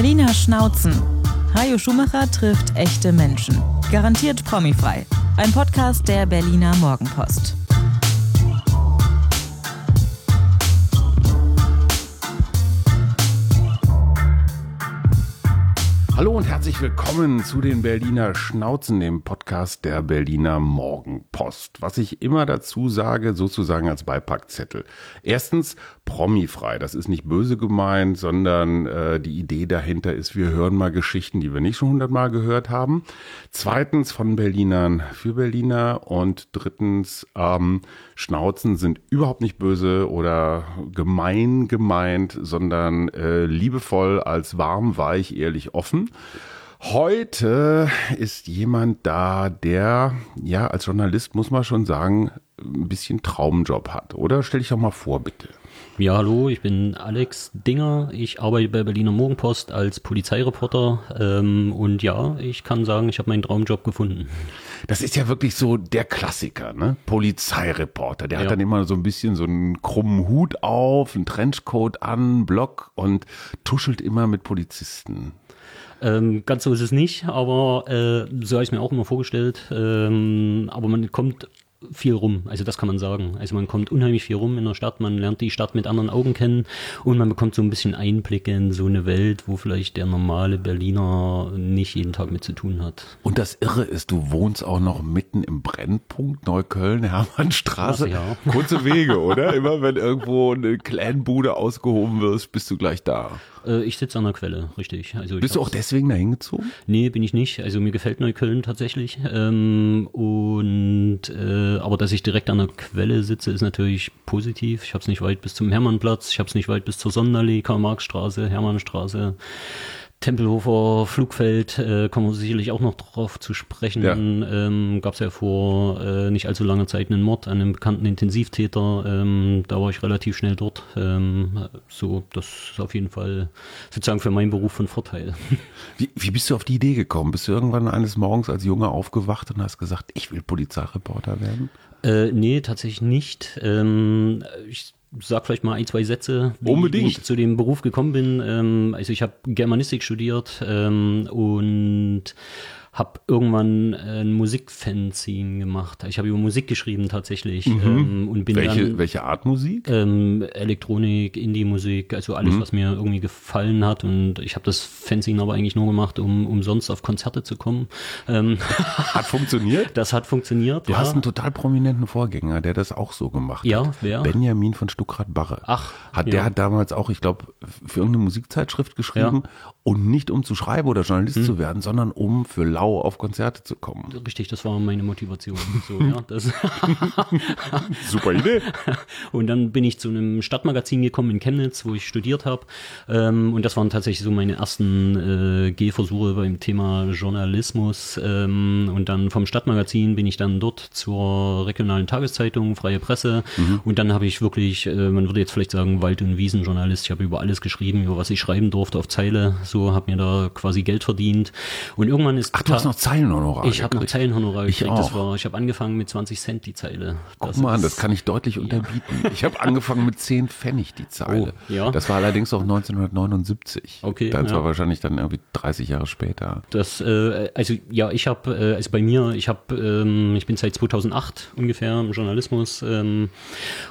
Berliner Schnauzen. Hajo Schumacher trifft echte Menschen. Garantiert promifrei. Ein Podcast der Berliner Morgenpost. Hallo und herzlich willkommen zu den Berliner Schnauzen, dem Podcast der Berliner Morgenpost. Was ich immer dazu sage, sozusagen als Beipackzettel. Erstens, promifrei. Das ist nicht böse gemeint, sondern äh, die Idee dahinter ist, wir hören mal Geschichten, die wir nicht schon hundertmal gehört haben. Zweitens, von Berlinern für Berliner. Und drittens, ähm, Schnauzen sind überhaupt nicht böse oder gemein gemeint, sondern äh, liebevoll als warm, weich, ehrlich, offen. Heute ist jemand da, der, ja, als Journalist muss man schon sagen, ein bisschen Traumjob hat, oder? Stell dich doch mal vor, bitte. Ja, hallo, ich bin Alex Dinger. Ich arbeite bei Berliner Morgenpost als Polizeireporter. Ähm, und ja, ich kann sagen, ich habe meinen Traumjob gefunden. Das ist ja wirklich so der Klassiker, ne? Polizeireporter. Der ja. hat dann immer so ein bisschen so einen krummen Hut auf, einen Trenchcoat an, Block und tuschelt immer mit Polizisten. Ähm, ganz so ist es nicht, aber äh, so habe ich es mir auch immer vorgestellt. Ähm, aber man kommt viel rum, also das kann man sagen. Also man kommt unheimlich viel rum in der Stadt, man lernt die Stadt mit anderen Augen kennen und man bekommt so ein bisschen Einblicke in so eine Welt, wo vielleicht der normale Berliner nicht jeden Tag mit zu tun hat. Und das Irre ist, du wohnst auch noch mitten im Brennpunkt Neukölln, Hermannstraße. Ach, ja. Kurze Wege, oder? Immer wenn irgendwo eine Clanbude ausgehoben wird, bist du gleich da. Äh, ich sitze an der Quelle, richtig. Also Bist du auch deswegen da hingezogen? Nee, bin ich nicht. Also mir gefällt Neukölln tatsächlich. Ähm, und äh, aber dass ich direkt an der Quelle sitze, ist natürlich positiv. Ich habe es nicht weit bis zum Hermannplatz, ich habe es nicht weit bis zur Sonderlee, Karl-Marx-Straße, Hermannstraße. Tempelhofer Flugfeld äh, kommen wir sicherlich auch noch drauf zu sprechen. Ja. Ähm, Gab es ja vor äh, nicht allzu langer Zeit einen Mord an einem bekannten Intensivtäter. Ähm, da war ich relativ schnell dort. Ähm, so, das ist auf jeden Fall sozusagen für meinen Beruf von Vorteil. Wie, wie bist du auf die Idee gekommen? Bist du irgendwann eines Morgens als Junge aufgewacht und hast gesagt, ich will Polizeireporter werden? Äh, nee, tatsächlich nicht. Ähm, ich sag vielleicht mal ein, zwei Sätze, wie, Unbedingt. ich zu dem Beruf gekommen bin. Ähm, also ich habe Germanistik studiert ähm, und habe irgendwann äh, ein Musikfanzine gemacht. Ich habe über Musik geschrieben tatsächlich. Mhm. Ähm, und bin welche, dann, welche Art Musik? Ähm, Elektronik, Indie-Musik, also alles, mhm. was mir irgendwie gefallen hat. Und ich habe das Fanzine aber eigentlich nur gemacht, um, um sonst auf Konzerte zu kommen. Ähm, hat funktioniert? Das hat funktioniert, Du ja. hast einen total prominenten Vorgänger, der das auch so gemacht ja, hat. Wer? Benjamin von Stuckrad-Barre. Ach. Hat, ja. Der hat damals auch, ich glaube, für irgendeine Musikzeitschrift geschrieben. Und nicht um zu schreiben oder Journalist mhm. zu werden, sondern um für Lau auf Konzerte zu kommen. Richtig, das war meine Motivation. So, ja, Super Idee. Und dann bin ich zu einem Stadtmagazin gekommen in Chemnitz, wo ich studiert habe. Ähm, und das waren tatsächlich so meine ersten äh, Gehversuche beim Thema Journalismus. Ähm, und dann vom Stadtmagazin bin ich dann dort zur regionalen Tageszeitung, Freie Presse. Mhm. Und dann habe ich wirklich, äh, man würde jetzt vielleicht sagen, Wald- und Wiesenjournalist. Ich habe über alles geschrieben, über was ich schreiben durfte auf Zeile. So habe mir da quasi Geld verdient. Und irgendwann ist. Ach, du hast noch Zeilenhonorar. Ich habe noch Zeilenhonorar ich gekriegt. Auch. Das war, ich habe angefangen mit 20 Cent die Zeile. Guck mal an, das kann ich deutlich ja. unterbieten. Ich habe angefangen mit 10 Pfennig die Zeile. Oh, ja. Das war allerdings auch 1979. Okay. Das ja. war wahrscheinlich dann irgendwie 30 Jahre später. Das, äh, also ja, ich habe, äh, also bei mir, ich habe, ähm, ich bin seit 2008 ungefähr im Journalismus ähm,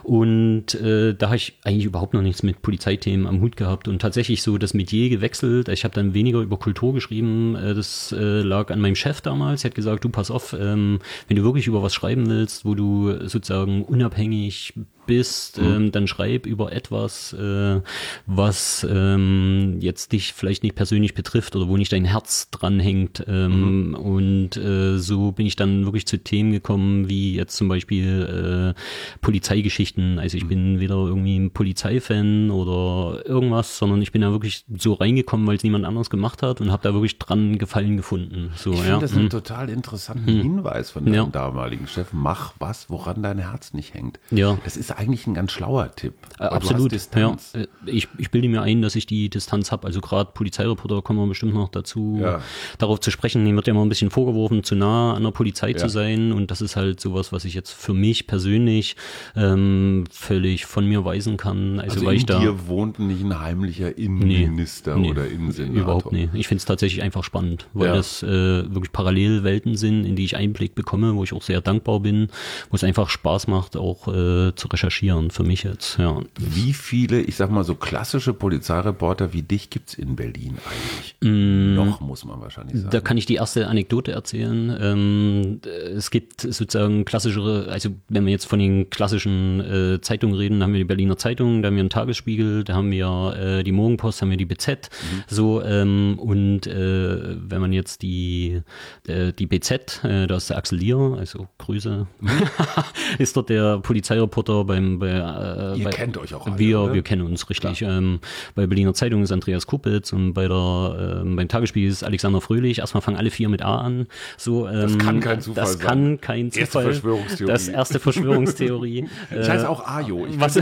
und äh, da habe ich eigentlich überhaupt noch nichts mit Polizeithemen am Hut gehabt und tatsächlich so das Metier gewechselt. Ich habe dann weniger über Kultur geschrieben. Äh, das äh, lag an meinem Chef damals. Er hat gesagt, du pass auf, ähm, wenn du wirklich über was schreiben willst, wo du sozusagen unabhängig bist, mhm. ähm, dann schreib über etwas, äh, was ähm, jetzt dich vielleicht nicht persönlich betrifft oder wo nicht dein Herz dranhängt. Ähm, mhm. Und äh, so bin ich dann wirklich zu Themen gekommen, wie jetzt zum Beispiel äh, Polizeigeschichten. Also ich mhm. bin weder irgendwie ein Polizeifan oder irgendwas, sondern ich bin da wirklich so reingekommen, weil es niemand anderes gemacht hat und habe da wirklich dran Gefallen gefunden. So, ich ja. finde das einen mhm. total interessanten mhm. Hinweis von deinem ja. damaligen Chef. Mach was, woran dein Herz nicht hängt. Ja. Das ist eigentlich ein ganz schlauer Tipp. Äh, absolut. Ja. Äh, ich, ich bilde mir ein, dass ich die Distanz habe. Also gerade Polizeireporter kommen wir bestimmt noch dazu, ja. darauf zu sprechen. Dem wird ja immer ein bisschen vorgeworfen, zu nah an der Polizei ja. zu sein. Und das ist halt sowas, was ich jetzt für mich persönlich ähm, völlig von mir weisen kann. Also, also weil in ich da, dir wohnt nicht ein heimlicher Innenminister nee, nee, oder Innensenator. Überhaupt nicht. Ich finde es tatsächlich einfach spannend, weil das äh, wirklich Parallelwelten sind, in die ich Einblick bekomme, wo ich auch sehr dankbar bin, wo es einfach Spaß macht, auch äh, zu recherchieren für mich jetzt. Ja. Wie viele, ich sag mal so klassische Polizeireporter wie dich gibt es in Berlin eigentlich? Mm, Noch muss man wahrscheinlich sagen. Da kann ich die erste Anekdote erzählen. Ähm, es gibt sozusagen klassischere, also wenn wir jetzt von den klassischen äh, Zeitungen reden, haben wir die Berliner Zeitung, da haben wir einen Tagesspiegel, da haben wir äh, die Morgenpost, haben wir die BZ. Mhm. So ähm, und äh, wenn man jetzt die äh, die BZ, äh, da ist der Axel Lier, also Grüße, mhm. ist dort der Polizeireporter beim bei, äh, Ihr bei, kennt euch auch alle, Wir, oder? wir kennen uns richtig. Ähm, bei Berliner Zeitung ist Andreas Kuppitz und bei der äh, beim Tagesspiegel ist Alexander Fröhlich. Erstmal fangen alle vier mit A an. So, ähm, das kann kein Zufall das sein. Das kann kein Zufall. Erste Verschwörungstheorie. Das erste Verschwörungstheorie. ich heiße auch Ajo. Ich was,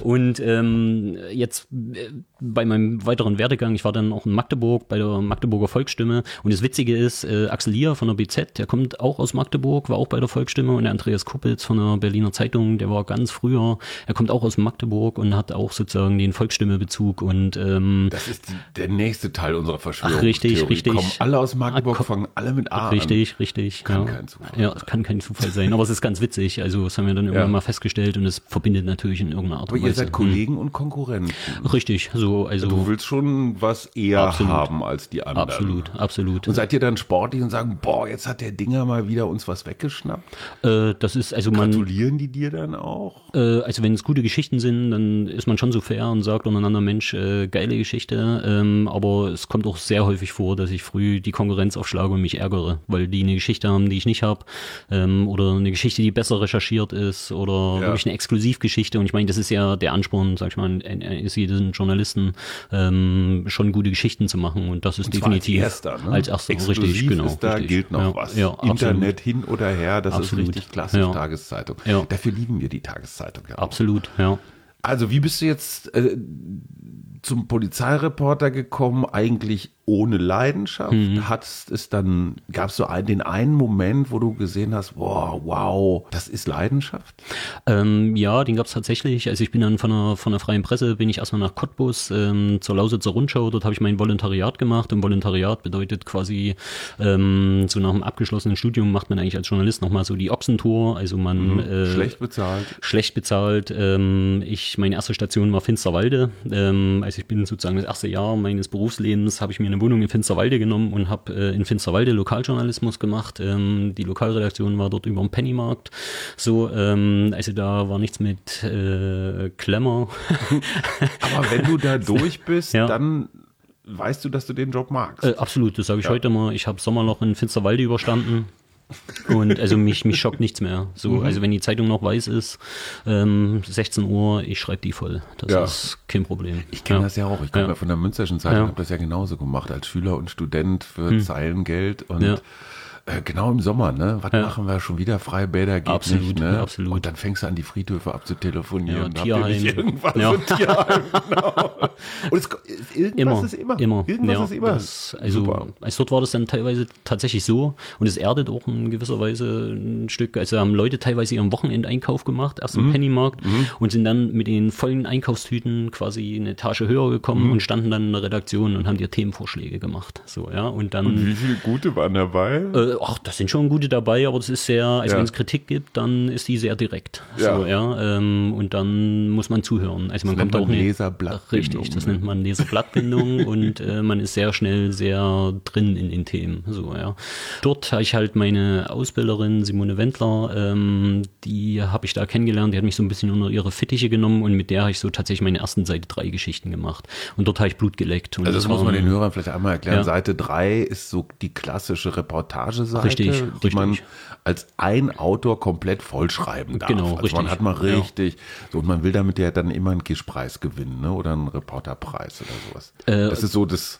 und ähm, jetzt äh, bei meinem weiteren Werdegang, ich war dann auch in Magdeburg bei der Magdeburger Volksstimme und das Witzige ist, äh, Axel Lier von der BZ, der kommt auch aus Magdeburg, war auch bei der Volksstimme und der Andreas Kuppitz von der Berliner Zeitung, der war ganz früher, er kommt auch aus Magdeburg und hat auch sozusagen den Volksstimme-Bezug und ähm, Das ist die, der nächste Teil unserer Verschwörung. Ach, richtig, richtig. Kommen alle aus Magdeburg, Ach, fangen alle mit A Richtig, an. richtig. Kann ja. kein Zufall Ja, kann kein Zufall sein, aber es ist ganz witzig, also das haben wir dann irgendwann ja. mal festgestellt und es verbindet natürlich in irgendeiner Art und Weise. Aber ihr seid Kollegen hm. und Konkurrenten. Richtig, so, also. Du willst schon was eher absolut. haben als die anderen. Absolut, absolut. Und seid ihr dann sportlich und sagen, boah, jetzt hat der Dinger mal wieder uns was weggeschnappt? Äh, das ist also man. Gratulieren die dir dann auch? Äh, also wenn es gute Geschichten sind, dann ist man schon so fair und sagt untereinander, Mensch, äh, geile Geschichte. Ähm, aber es kommt auch sehr häufig vor, dass ich früh die Konkurrenz aufschlage und mich ärgere, weil die eine Geschichte haben, die ich nicht habe. Ähm, oder eine Geschichte, die besser recherchiert ist oder ja. wirklich eine Exklusivgeschichte. Und ich meine, das ist ja der Ansporn, sag ich mal, ist jeden Journalisten. Ähm, schon gute Geschichten zu machen und das ist und definitiv als erster, ne? als erster Exklusiv richtig genau ist da richtig. gilt noch ja, was ja, Internet hin oder her das absolut. ist richtig klassisch ja. Tageszeitung. Dafür lieben wir die Tageszeitung ja. Absolut ja. Also wie bist du jetzt äh, zum Polizeireporter gekommen? Eigentlich ohne Leidenschaft? Mhm. Hattest es dann, gab es so einen, den einen Moment, wo du gesehen hast, wow, wow, das ist Leidenschaft? Ähm, ja, den gab es tatsächlich. Also ich bin dann von der, von der freien Presse, bin ich erstmal nach Cottbus ähm, zur Lausitzer Rundschau, dort habe ich mein Volontariat gemacht und Volontariat bedeutet quasi, ähm, so nach dem abgeschlossenen Studium macht man eigentlich als Journalist nochmal so die Ochsentour, also man... Mhm. Äh, schlecht bezahlt. Schlecht bezahlt. Ähm, ich, meine erste Station war Finsterwalde, ähm, also ich bin sozusagen das erste Jahr meines Berufslebens, habe ich mir eine Wohnung in Finsterwalde genommen und habe äh, in Finsterwalde Lokaljournalismus gemacht. Ähm, die Lokalredaktion war dort über dem Pennymarkt. So, ähm, also da war nichts mit äh, Klemmer. Aber wenn du da durch bist, ja. dann weißt du, dass du den Job magst. Äh, absolut, das sage ich ja. heute mal. Ich habe Sommerloch in Finsterwalde überstanden. Und also mich, mich schockt nichts mehr. So, mhm. also wenn die Zeitung noch weiß ist, ähm, 16 Uhr, ich schreibe die voll. Das ja. ist kein Problem. Ich kenne ja. das ja auch. Ich komme ja. von der Münsterschen Zeitung, habe das ja genauso gemacht als Schüler und Student für hm. Zeilengeld und äh, genau im Sommer, ne? Was ja. machen wir schon wieder? Freibäder geht absolut, nicht, ne? Absolut. Und dann fängst du an, die Friedhöfe abzutelefonieren. Ja, Tierheim. Habt irgendwas ja. Tierheim, genau. Und es, irgendwas immer, ist immer. immer. Irgendwas ja, ist immer. Das, also, Super. also dort war das dann teilweise tatsächlich so und es erdet auch in gewisser Weise ein Stück. Also haben Leute teilweise ihren Wochenendeinkauf gemacht, erst im mhm. Pennymarkt mhm. und sind dann mit den vollen Einkaufstüten quasi eine Etage höher gekommen mhm. und standen dann in der Redaktion und haben dir Themenvorschläge gemacht. So, ja. Und dann. Und wie viele gute waren dabei? Äh, ach, das sind schon gute dabei, aber das ist sehr, also ja. wenn es Kritik gibt, dann ist die sehr direkt. Ja. So, ja ähm, und dann muss man zuhören. Also man das kommt auch man Leserblattbindung. Richtig, das nennt man Leserblattbindung und äh, man ist sehr schnell sehr drin in den Themen. So, ja. Dort habe ich halt meine Ausbilderin Simone Wendler, ähm, die habe ich da kennengelernt, die hat mich so ein bisschen unter ihre Fittiche genommen und mit der habe ich so tatsächlich meine ersten Seite 3 Geschichten gemacht. Und dort habe ich Blut geleckt. also das, das muss man den Hörern vielleicht einmal erklären. Ja. Seite 3 ist so die klassische Reportageseite. Richtig, die richtig. man als ein Autor komplett vollschreiben darf. Genau, also richtig. man hat mal richtig, ja. so, und man will damit ja dann immer einen Gischpreis gewinnen, ne? oder einen Reporterpreis oder sowas. Äh, das ist so das,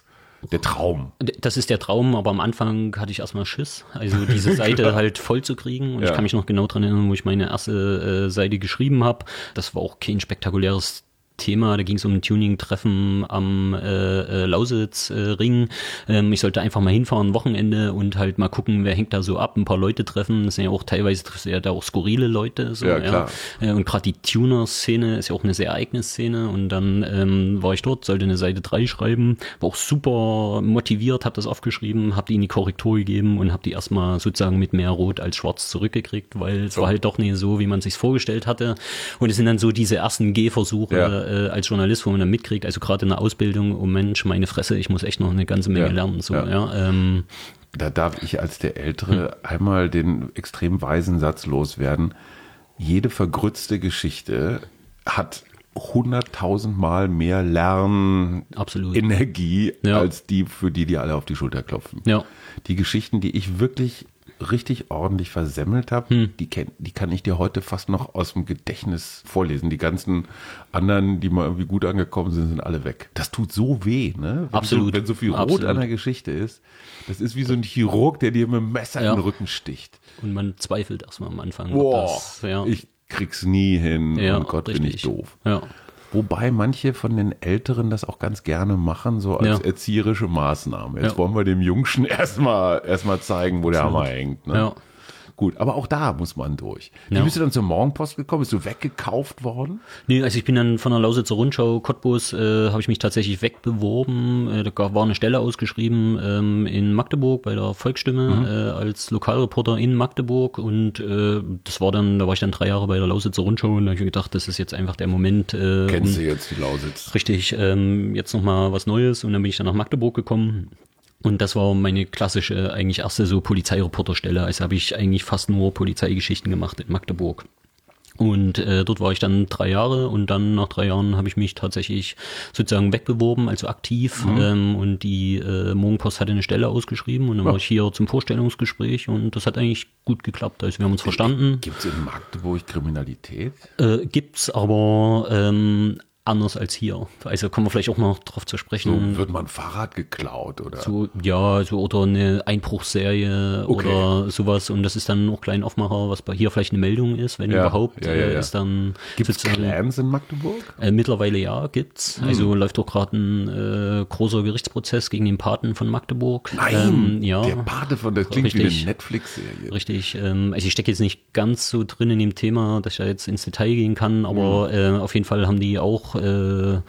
der Traum. Das ist der Traum, aber am Anfang hatte ich erstmal Schiss, also diese Seite halt voll zu kriegen. Und Ja. ich kann mich noch genau dran erinnern, wo ich meine erste äh, Seite geschrieben habe. Das war auch kein spektakuläres Thema. Da ging es um ein Tuning-Treffen am äh, äh, Lausitz-Ring. ähm, ich sollte einfach mal hinfahren, Wochenende und halt mal gucken, wer hängt da so ab, ein paar Leute treffen. Das sind ja auch teilweise triffst du ja da auch skurrile Leute. So, Ja, klar. Äh, und gerade die Tuner-Szene ist ja auch eine sehr eigene Szene. Und dann ähm, war ich dort, sollte eine Seite 3 schreiben, war auch super motiviert, habe das aufgeschrieben, habe die in die Korrektur gegeben und habe die erstmal sozusagen mit mehr Rot als Schwarz zurückgekriegt, weil es war halt doch nicht so, wie man sich vorgestellt hatte. Und es sind dann so diese ersten Gehversuche Ja. Äh, als Journalist, wo man dann mitkriegt, also gerade in der Ausbildung, oh Mensch, meine Fresse, ich muss echt noch eine ganze Menge Ja. lernen. So, Ja. ja. ähm, Da darf ich als der Ältere einmal den extrem weisen Satz loswerden. Jede vergrützte Geschichte hat hunderttausendmal mehr. Lernenergie Ja. als die, für die die alle auf die Schulter klopfen. Ja. Die Geschichten, die ich wirklich richtig ordentlich versemmelt habe, Hm. die, kenn, die kann ich dir heute fast noch aus dem Gedächtnis vorlesen. Die ganzen anderen, die mal irgendwie gut angekommen sind, sind alle weg. Das tut so weh, ne? Wenn Absolut. So, wenn so viel Rot Absolut. an der Geschichte ist. Das ist wie so ein Chirurg, der dir mit dem Messer Ja. in den Rücken sticht. und man zweifelt erstmal am Anfang. Boah, das, ja. ich krieg's nie hin. ja, oh Gott, bin ich richtig. doof. Ja. Wobei manche von den Älteren das auch ganz gerne machen, so als Ja. erzieherische Maßnahme. Jetzt Ja. wollen wir dem Jungschen erstmal erstmal zeigen, wo der Hammer hängt. Ne? Ja. Gut, aber auch da muss man durch. Wie Ja. bist du dann zur Morgenpost gekommen? Bist du weggekauft worden? Nee, also ich bin dann von der Lausitzer Rundschau Cottbus, äh, habe ich mich tatsächlich wegbeworben. Äh, da war eine Stelle ausgeschrieben ähm, in Magdeburg bei der Volksstimme äh, als Lokalreporter in Magdeburg und äh, das war dann, da war ich dann drei Jahre bei der Lausitzer Rundschau und da habe ich mir gedacht, das ist jetzt einfach der Moment, äh, Kennst um, du jetzt die Lausitz? richtig, ähm, jetzt nochmal was Neues und dann bin ich dann nach Magdeburg gekommen. Und das war meine klassische, eigentlich erste so Polizeireporterstelle. Also habe ich eigentlich fast nur Polizeigeschichten gemacht in Magdeburg. Und äh, dort war ich dann drei Jahre und dann nach drei Jahren habe ich mich tatsächlich sozusagen wegbeworben, also aktiv. Ähm, und die äh, Morgenpost hatte eine Stelle ausgeschrieben und dann war ich hier zum Vorstellungsgespräch und das hat eigentlich gut geklappt. Also wir haben uns verstanden. Gibt es in Magdeburg Kriminalität? Äh, gibt's aber ähm, anders als hier. Also kommen wir vielleicht auch noch drauf zu So, sprechen. wird man Fahrrad geklaut oder? So, ja, so oder eine Einbruchserie Okay. oder sowas und das ist dann auch klein Aufmacher, was bei hier vielleicht eine Meldung ist, wenn Ja, überhaupt, ja, ja, äh, ja. ist dann Gibt es sozusagen- Clans in Magdeburg? Äh, mittlerweile ja, gibt's. Hm. Also läuft doch gerade ein äh, großer Gerichtsprozess gegen den Paten von Magdeburg. Nein, ähm, ja. der Pate von, das klingt wie Richtig. eine Netflix-Serie. Richtig, ähm, also ich stecke jetzt nicht ganz so drin in dem Thema, dass ich da jetzt ins Detail gehen kann, aber Hm. äh, auf jeden Fall haben die auch äh,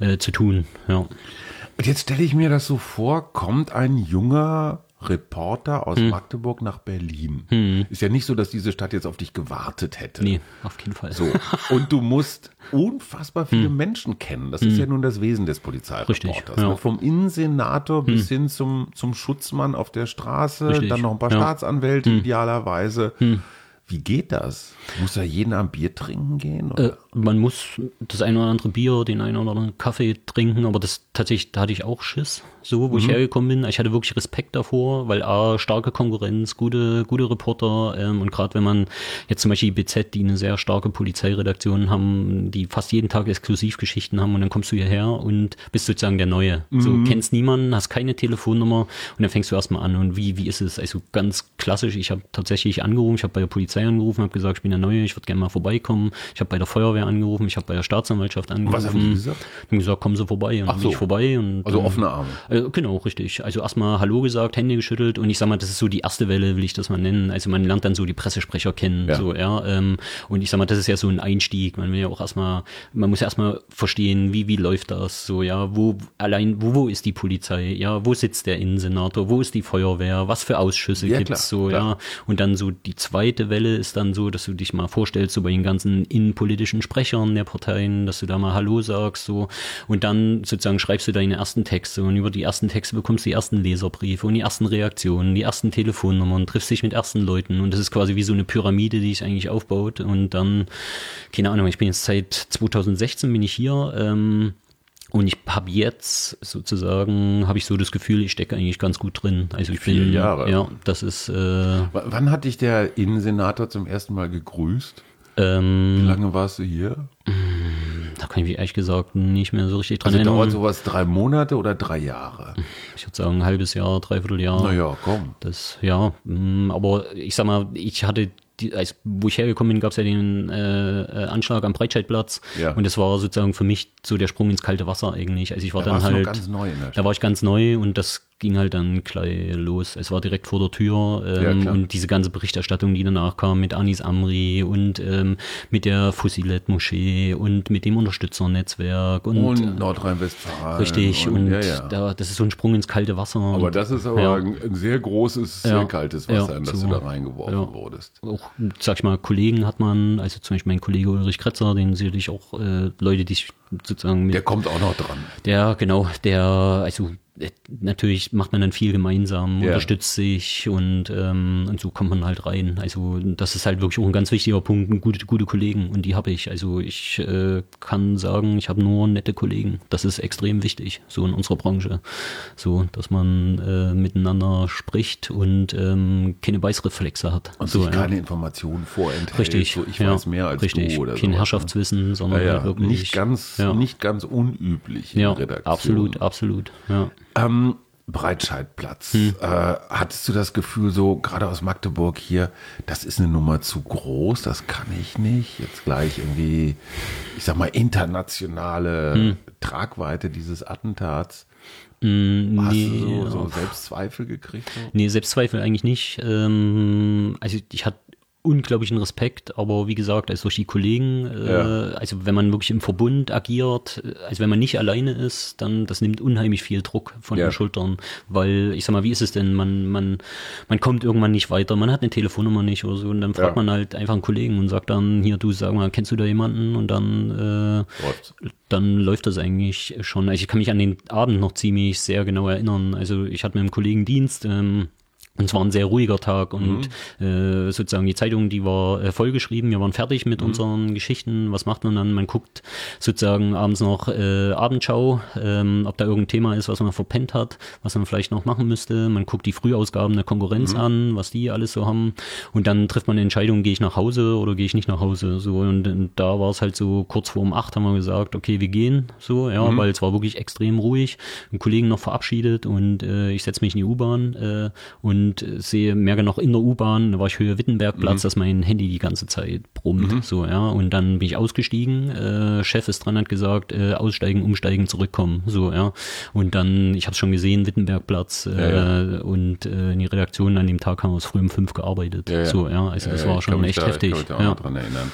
äh, zu tun. Ja. Und jetzt stelle ich mir das so vor, kommt ein junger Reporter aus Hm. Magdeburg nach Berlin. Ist ja nicht so, dass diese Stadt jetzt auf dich gewartet hätte. Nee, auf keinen Fall. So. Und du musst unfassbar viele Menschen kennen. Das ist ja nun das Wesen des Polizeireporters. Hm. Richtig, ja. Ne? Vom Innensenator bis hin zum, zum Schutzmann auf der Straße, Richtig, dann noch ein paar ja. Hm. Staatsanwälte idealerweise. Wie geht das? Muss da jeden am Bier trinken gehen? Äh, man muss das eine oder andere Bier, den einen oder anderen Kaffee trinken, aber das tatsächlich, da hatte ich auch Schiss, so, wo ich hergekommen bin. Ich hatte wirklich Respekt davor, weil A, starke Konkurrenz, gute, gute Reporter ähm, und gerade wenn man jetzt zum Beispiel die BZ, die eine sehr starke Polizeiredaktion haben, die fast jeden Tag Exklusivgeschichten haben und dann kommst du hierher und bist sozusagen der Neue. So, kennst niemanden, hast keine Telefonnummer und dann fängst du erstmal an und wie, wie ist es? Also ganz klassisch, ich habe tatsächlich angerufen, ich habe bei der Polizei angerufen, habe gesagt, ich bin der Neue, ich würde gerne mal vorbeikommen. Ich habe bei der Feuerwehr angerufen, ich habe bei der Staatsanwaltschaft angerufen. Was haben die gesagt? Haben gesagt, kommen Sie vorbei. Und dann Ach bin so. ich vorbei. Und, Also offene Arme. Äh, genau, richtig. Also erstmal Hallo gesagt, Hände geschüttelt und ich sag mal, das ist so die erste Welle, will ich das mal nennen. Also man lernt dann so die Pressesprecher kennen, Ja. so, ja. Ähm, und ich sag mal, das ist ja so ein Einstieg. Man will ja auch erstmal, man muss ja erstmal verstehen, wie, wie läuft das, so, ja, wo, allein, wo, wo ist die Polizei, ja, wo sitzt der Innensenator, wo ist die Feuerwehr, was für Ausschüsse Ja, gibt's, klar, so, klar. ja. Und dann so die zweite Welle ist dann so, dass du dich mal vorstellst, so bei den ganzen innenpolitischen Sprechern der Parteien, dass du da mal Hallo sagst, so. Und dann sozusagen schreibst du deine ersten Texte und über die ersten Texte bekommst du die ersten Leserbriefe und die ersten Reaktionen, die ersten Telefonnummern, triffst dich mit ersten Leuten und das ist quasi wie so eine Pyramide, die sich eigentlich aufbaut und dann, keine Ahnung, ich bin jetzt seit 2016 bin ich hier, ähm, und ich habe jetzt sozusagen, habe ich so das Gefühl, ich stecke eigentlich ganz gut drin. Also ich Vier bin, Jahre. ja, das ist, äh, W- Wann hat dich der Innensenator zum ersten Mal gegrüßt? Wie ähm, lange warst du hier? Da kann ich mich ehrlich gesagt nicht mehr so richtig dran Also dauert erinnern. sowas drei Monate oder drei Jahre? Ich würde sagen, ein halbes Jahr, dreiviertel Jahr. Naja, komm. Das, ja, mm, aber ich sag mal, ich hatte, die, als, wo ich hergekommen bin, gab es ja den äh, äh, Anschlag am Breitscheidplatz. Ja. Und das war sozusagen für mich so der Sprung ins kalte Wasser eigentlich. Also ich war Da dann du noch halt, ganz neu der da war ich ganz neu und das ging halt dann gleich los. Es war direkt vor der Tür Ja, ähm, klar. und diese ganze Berichterstattung, die danach kam mit Anis Amri und ähm, mit der Fusilet-Moschee und mit dem Unterstützernetzwerk und, Und Nordrhein-Westfalen. richtig und, ja, ja. Da, das ist so ein Sprung ins kalte Wasser. aber das ist aber Ja. ein, ein sehr großes, sehr Ja. kaltes Wasser, Ja, in das so. du da reingeworfen Ja. wurdest. auch, sag ich mal, Kollegen hat man, also zum Beispiel mein Kollege Ulrich Kretzer, den sicherlich auch äh, Leute, die ich sozusagen mit Der kommt auch noch dran. der, genau, der, also äh, natürlich macht man dann viel gemeinsam, Ja. unterstützt sich und, ähm, und so kommt man halt rein. Also das ist halt wirklich auch ein ganz wichtiger Punkt, gute, gute Kollegen und die habe ich. Also ich äh, kann sagen, ich habe nur nette Kollegen. Das ist extrem wichtig, so in unserer Branche. So, dass man äh, miteinander spricht und ähm, keine Beißreflexe hat. Und so, sich ja. keine Informationen vorenthält. Richtig. So, ich ja, weiß mehr als richtig. du oder Kein sowas, ne? Herrschaftswissen, sondern Ja, ja. halt wirklich. Nicht ganz, ja. nicht ganz unüblich in ja, Redaktion. absolut, absolut. Ja. Ähm, Breitscheidplatz. Hm. Äh, hattest du das Gefühl, so gerade aus Magdeburg hier, das ist eine Nummer zu groß, das kann ich nicht. Jetzt gleich irgendwie, ich sag mal, internationale Hm. Tragweite dieses Attentats. Mm, Hast nee, du so, so Selbstzweifel gekriegt? So? Nee, Selbstzweifel eigentlich nicht. Ähm, also ich hatte unglaublichen Respekt, aber wie gesagt, also durch die Kollegen, äh, Ja. also wenn man wirklich im Verbund agiert, äh, also wenn man nicht alleine ist, dann das nimmt unheimlich viel Druck von Ja. den Schultern, weil ich sag mal, wie ist es denn, man, man, man kommt irgendwann nicht weiter, man hat eine Telefonnummer nicht oder so und dann fragt Ja. man halt einfach einen Kollegen und sagt dann, hier, du sag mal, kennst du da jemanden und dann äh, dann läuft das eigentlich schon. Also ich kann mich an den Abend noch ziemlich sehr genau erinnern. Also ich hatte mit einem Kollegen Dienst, ähm, und es war ein sehr ruhiger Tag und äh, sozusagen die Zeitung, die war äh, vollgeschrieben, wir waren fertig mit unseren Geschichten. Was macht man dann? Man guckt sozusagen abends noch äh, Abendschau, ähm, ob da irgendein Thema ist, was man verpennt hat, was man vielleicht noch machen müsste. Man guckt die Frühausgaben der Konkurrenz an, was die alles so haben. Und dann trifft man eine Entscheidung, gehe ich nach Hause oder gehe ich nicht nach Hause. So und, und da war es halt so kurz vor um acht haben wir gesagt, okay, wir gehen so, ja, weil es war wirklich extrem ruhig. Einen Kollegen noch verabschiedet und äh, ich setze mich in die U-Bahn äh, und äh, sehe, merke noch in der U-Bahn, da war ich Höhe Wittenbergplatz, dass mein Handy die ganze Zeit brummt. So, ja. Und dann bin ich ausgestiegen, äh, Chef ist dran, hat gesagt, äh, aussteigen, umsteigen, zurückkommen. So, ja. Und dann, ich habe es schon gesehen, Wittenbergplatz äh, Ja, und äh, in die Redaktion an dem Tag haben wir aus früh um fünf gearbeitet. Ja, ja. So, ja. Also das Ja, war schon echt da, heftig. Ich kann mich da auch ja. dran erinnern.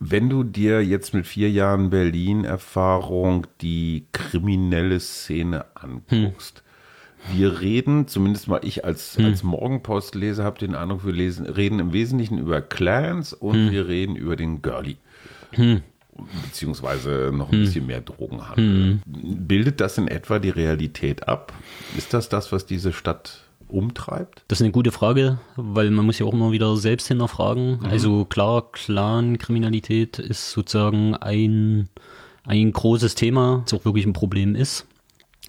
Wenn du dir jetzt mit vier Jahren Berlin-Erfahrung die kriminelle Szene anguckst, wir reden, zumindest mal ich als, als Morgenpostleser habe den Eindruck, wir lesen, reden im Wesentlichen über Clans und wir reden über den Girlie. Beziehungsweise noch ein bisschen mehr Drogenhandel. Bildet das in etwa die Realität ab? Ist das das, was diese Stadt umtreibt? Das ist eine gute Frage, weil man muss ja auch immer wieder selbst hinterfragen. Also klar, Clan-Kriminalität ist sozusagen ein, ein großes Thema, das auch wirklich ein Problem ist.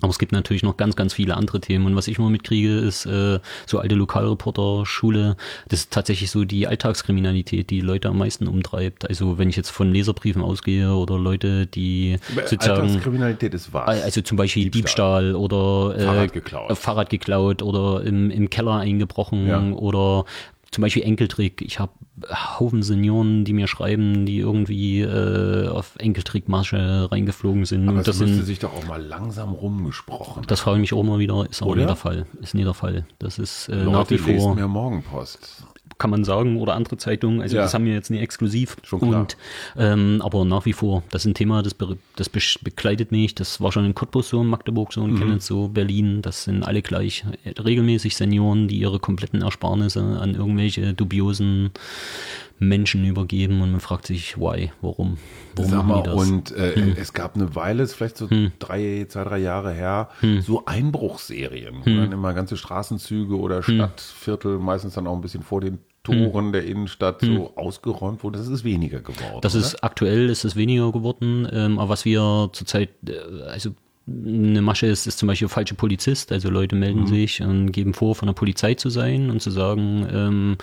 Aber es gibt natürlich noch ganz, ganz viele andere Themen. Und was ich immer mitkriege, ist äh, so alte Lokalreporter-Schule. Das ist tatsächlich so die Alltagskriminalität, die Leute am meisten umtreibt. Also wenn ich jetzt von Leserbriefen ausgehe oder Leute, die sozusagen Alltagskriminalität ist was? also zum Beispiel Diebstahl, oder äh, Fahrrad geklaut. Fahrrad geklaut oder im, im Keller eingebrochen Ja. oder zum Beispiel Enkeltrick. Ich habe Haufen Senioren, die mir schreiben, die irgendwie äh, auf Enkeltrickmasche reingeflogen sind. Aber und das müsste sind sich doch auch mal langsam rumgesprochen. das frage ich mich auch immer wieder, ist auch Oder? nie der Fall. Ist nie der Fall. Das ist äh, nach Leute wie lesen vor mehr Morgenpost. Kann man sagen, oder andere Zeitungen. Also Ja. das haben wir jetzt nicht exklusiv. Schon klar. Und, ähm, aber nach wie vor, das ist ein Thema, das, be das besch- begleitet mich. Das war schon in Cottbus so, in Magdeburg so, in Mhm. Chemnitz so, Berlin. Das sind alle gleich äh, regelmäßig Senioren, die ihre kompletten Ersparnisse an irgendwelche dubiosen Menschen übergeben und man fragt sich, why, warum, warum Sag mal, die das? Hm. und äh, es gab eine Weile, ist vielleicht so drei, zwei, drei Jahre her, Hm. so Einbruchserien, wo dann immer ganze Straßenzüge oder Hm. Stadtviertel, meistens dann auch ein bisschen vor den Toren der Innenstadt so ausgeräumt wurden. Das ist weniger geworden. Hm. Das oder? ist aktuell ist es weniger geworden, ähm, aber was wir zurzeit, äh, also eine Masche ist, ist zum Beispiel falsche Polizist. Also Leute melden Mhm. sich und geben vor, von der Polizei zu sein und zu sagen, ähm,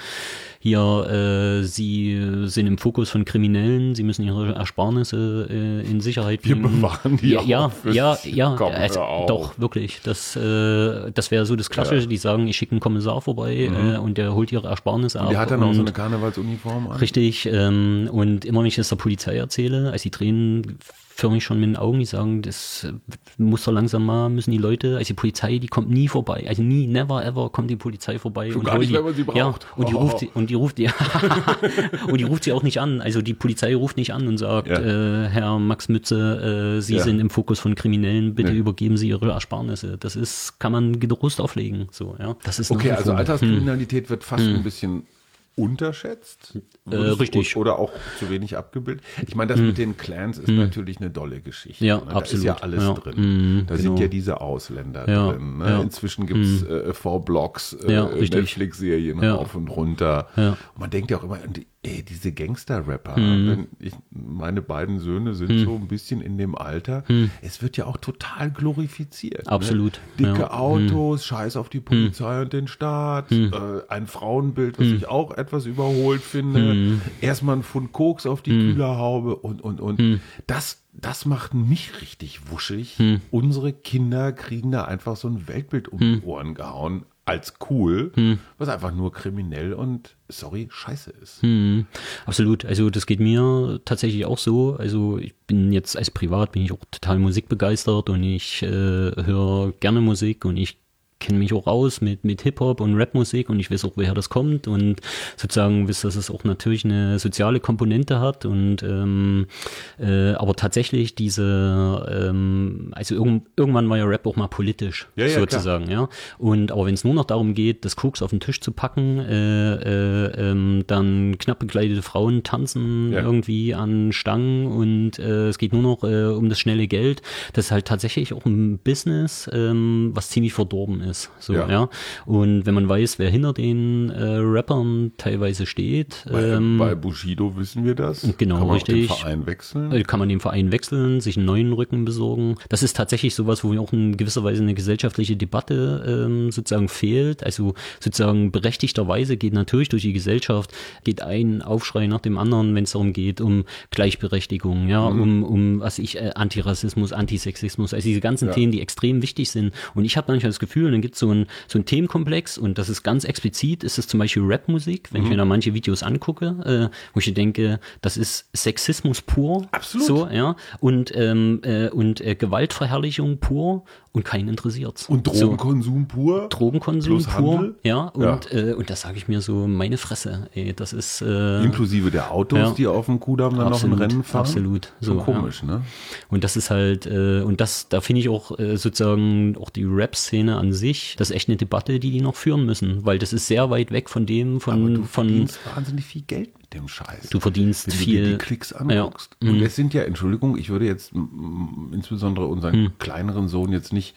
hier, äh, sie sind im Fokus von Kriminellen, sie müssen ihre Ersparnisse äh, in Sicherheit Wir bringen. bewahren die ja, ja, ja, ja, Komm, also, doch, wirklich. Das, äh, das wäre so das Klassische, die sagen, ich schicke einen Kommissar vorbei äh, und der holt ihre Ersparnisse ab. Mhm. Der hat dann auch so eine Karnevalsuniform an. Richtig, ähm, und immer wenn ich das der Polizei erzähle, als die Tränen förmlich schon mit den Augen, die sagen, das muss doch langsam mal, müssen die Leute, also die Polizei, die kommt nie vorbei, also nie, never ever kommt die Polizei vorbei. Schon und gar nicht, die, wenn man sie Ja, und die ruft und die ruft, ja, und die ruft sie auch nicht an, also die Polizei ruft nicht an und sagt, Ja. äh, Herr Max Mütze, äh, Sie Ja. sind im Fokus von Kriminellen, bitte Nee. übergeben Sie Ihre Ersparnisse. Das ist, kann man getrost auflegen, so, ja. Das ist Okay, also Alterskriminalität wird fast ein bisschen unterschätzt. Du- richtig. Oder auch zu wenig abgebildet. Ich meine, das mit den Clans ist natürlich eine dolle Geschichte. Ja, ne? Da absolut. ist ja alles Ja. drin. Mhm, da genau. sind ja diese Ausländer Ja, drin. Ne? ja. Inzwischen gibt's äh, V-Blogs, äh. Netflix-Serien Ja. rauf und runter. Und man denkt ja auch immer, die- ey, diese Gangster-Rapper, Mhm. ich, meine beiden Söhne sind so ein bisschen in dem Alter, es wird ja auch total glorifiziert. Mhm. Absolut, Ne? Dicke ja. Mhm. Autos, Scheiß auf die Polizei und den Staat, äh, ein Frauenbild, Mhm. was ich auch etwas überholt finde. Erstmal ein Pfund Koks auf Mhm. die Kühlerhaube und, und, und. Das, das macht mich richtig wuschig. Mhm. Unsere Kinder kriegen da einfach so ein Weltbild um Mhm. die Ohren gehauen als cool, was einfach nur kriminell und, sorry, scheiße ist. Mhm, absolut. Also das geht mir tatsächlich auch so. Also ich bin jetzt als Privat bin ich auch total musikbegeistert und ich äh, höre gerne Musik und ich kenne mich auch aus mit, mit Hip-Hop und Rap-Musik und ich weiß auch, woher das kommt und sozusagen weiß, dass es auch natürlich eine soziale Komponente hat und ähm, äh, aber tatsächlich diese, ähm, also irgend, irgendwann war ja Rap auch mal politisch Ja, ja, sozusagen, ja. Und aber wenn es nur noch darum geht, das Koks auf den Tisch zu packen, äh, äh, ähm, dann knapp bekleidete Frauen tanzen Ja. irgendwie an Stangen und äh, es geht nur noch äh, um das schnelle Geld. Das ist halt tatsächlich auch ein Business, ähm, was ziemlich verdorben ist. So, Ja. ja. Und wenn man weiß, wer hinter den äh, Rappern teilweise steht, Bei, ähm, bei Bushido wissen wir das. Genau, Kann man richtig. Den Verein wechseln. äh, kann man den Verein wechseln, sich einen neuen Rücken besorgen. Das ist tatsächlich sowas, wo auch in gewisser Weise eine gesellschaftliche Debatte ähm, sozusagen fehlt. Also sozusagen berechtigterweise geht natürlich durch die Gesellschaft, geht ein Aufschrei nach dem anderen, wenn es darum geht, um Gleichberechtigung, ja, Mhm. um, um, was ich, äh, Antirassismus, Antisexismus, also diese ganzen Ja. Themen, die extrem wichtig sind. Und ich habe manchmal das Gefühl, dann gibt es so ein so ein Themenkomplex und das ist ganz explizit, ist es zum Beispiel Rapmusik, wenn ich Mhm. mir da manche Videos angucke, äh, wo ich denke, das ist Sexismus pur. Absolut. So, ja. Und, ähm, äh, und äh, Gewaltverherrlichung pur und keinen interessiert's. Und So. Drogenkonsum pur. Drogenkonsum plus pur, Handel. ja, und, Ja. Äh, und da sage ich mir so, meine Fresse, ey, das ist äh, Inklusive der Autos, Ja. die auf dem Kudamm dann Absolut, noch ein Rennen fahren. absolut. Schon So, komisch, ne? Und das ist halt, äh, und das, da finde ich auch äh, sozusagen auch die Rap-Szene an sich, das ist echt eine Debatte, die die noch führen müssen, weil das ist sehr weit weg von dem, von, Aber du von wahnsinnig viel Geld dem Scheiß. du verdienst wenn du dir viel. die Klicks anguckst. Ja. Mhm. Und es sind ja, Entschuldigung, ich würde jetzt insbesondere unseren Mhm. kleineren Sohn jetzt nicht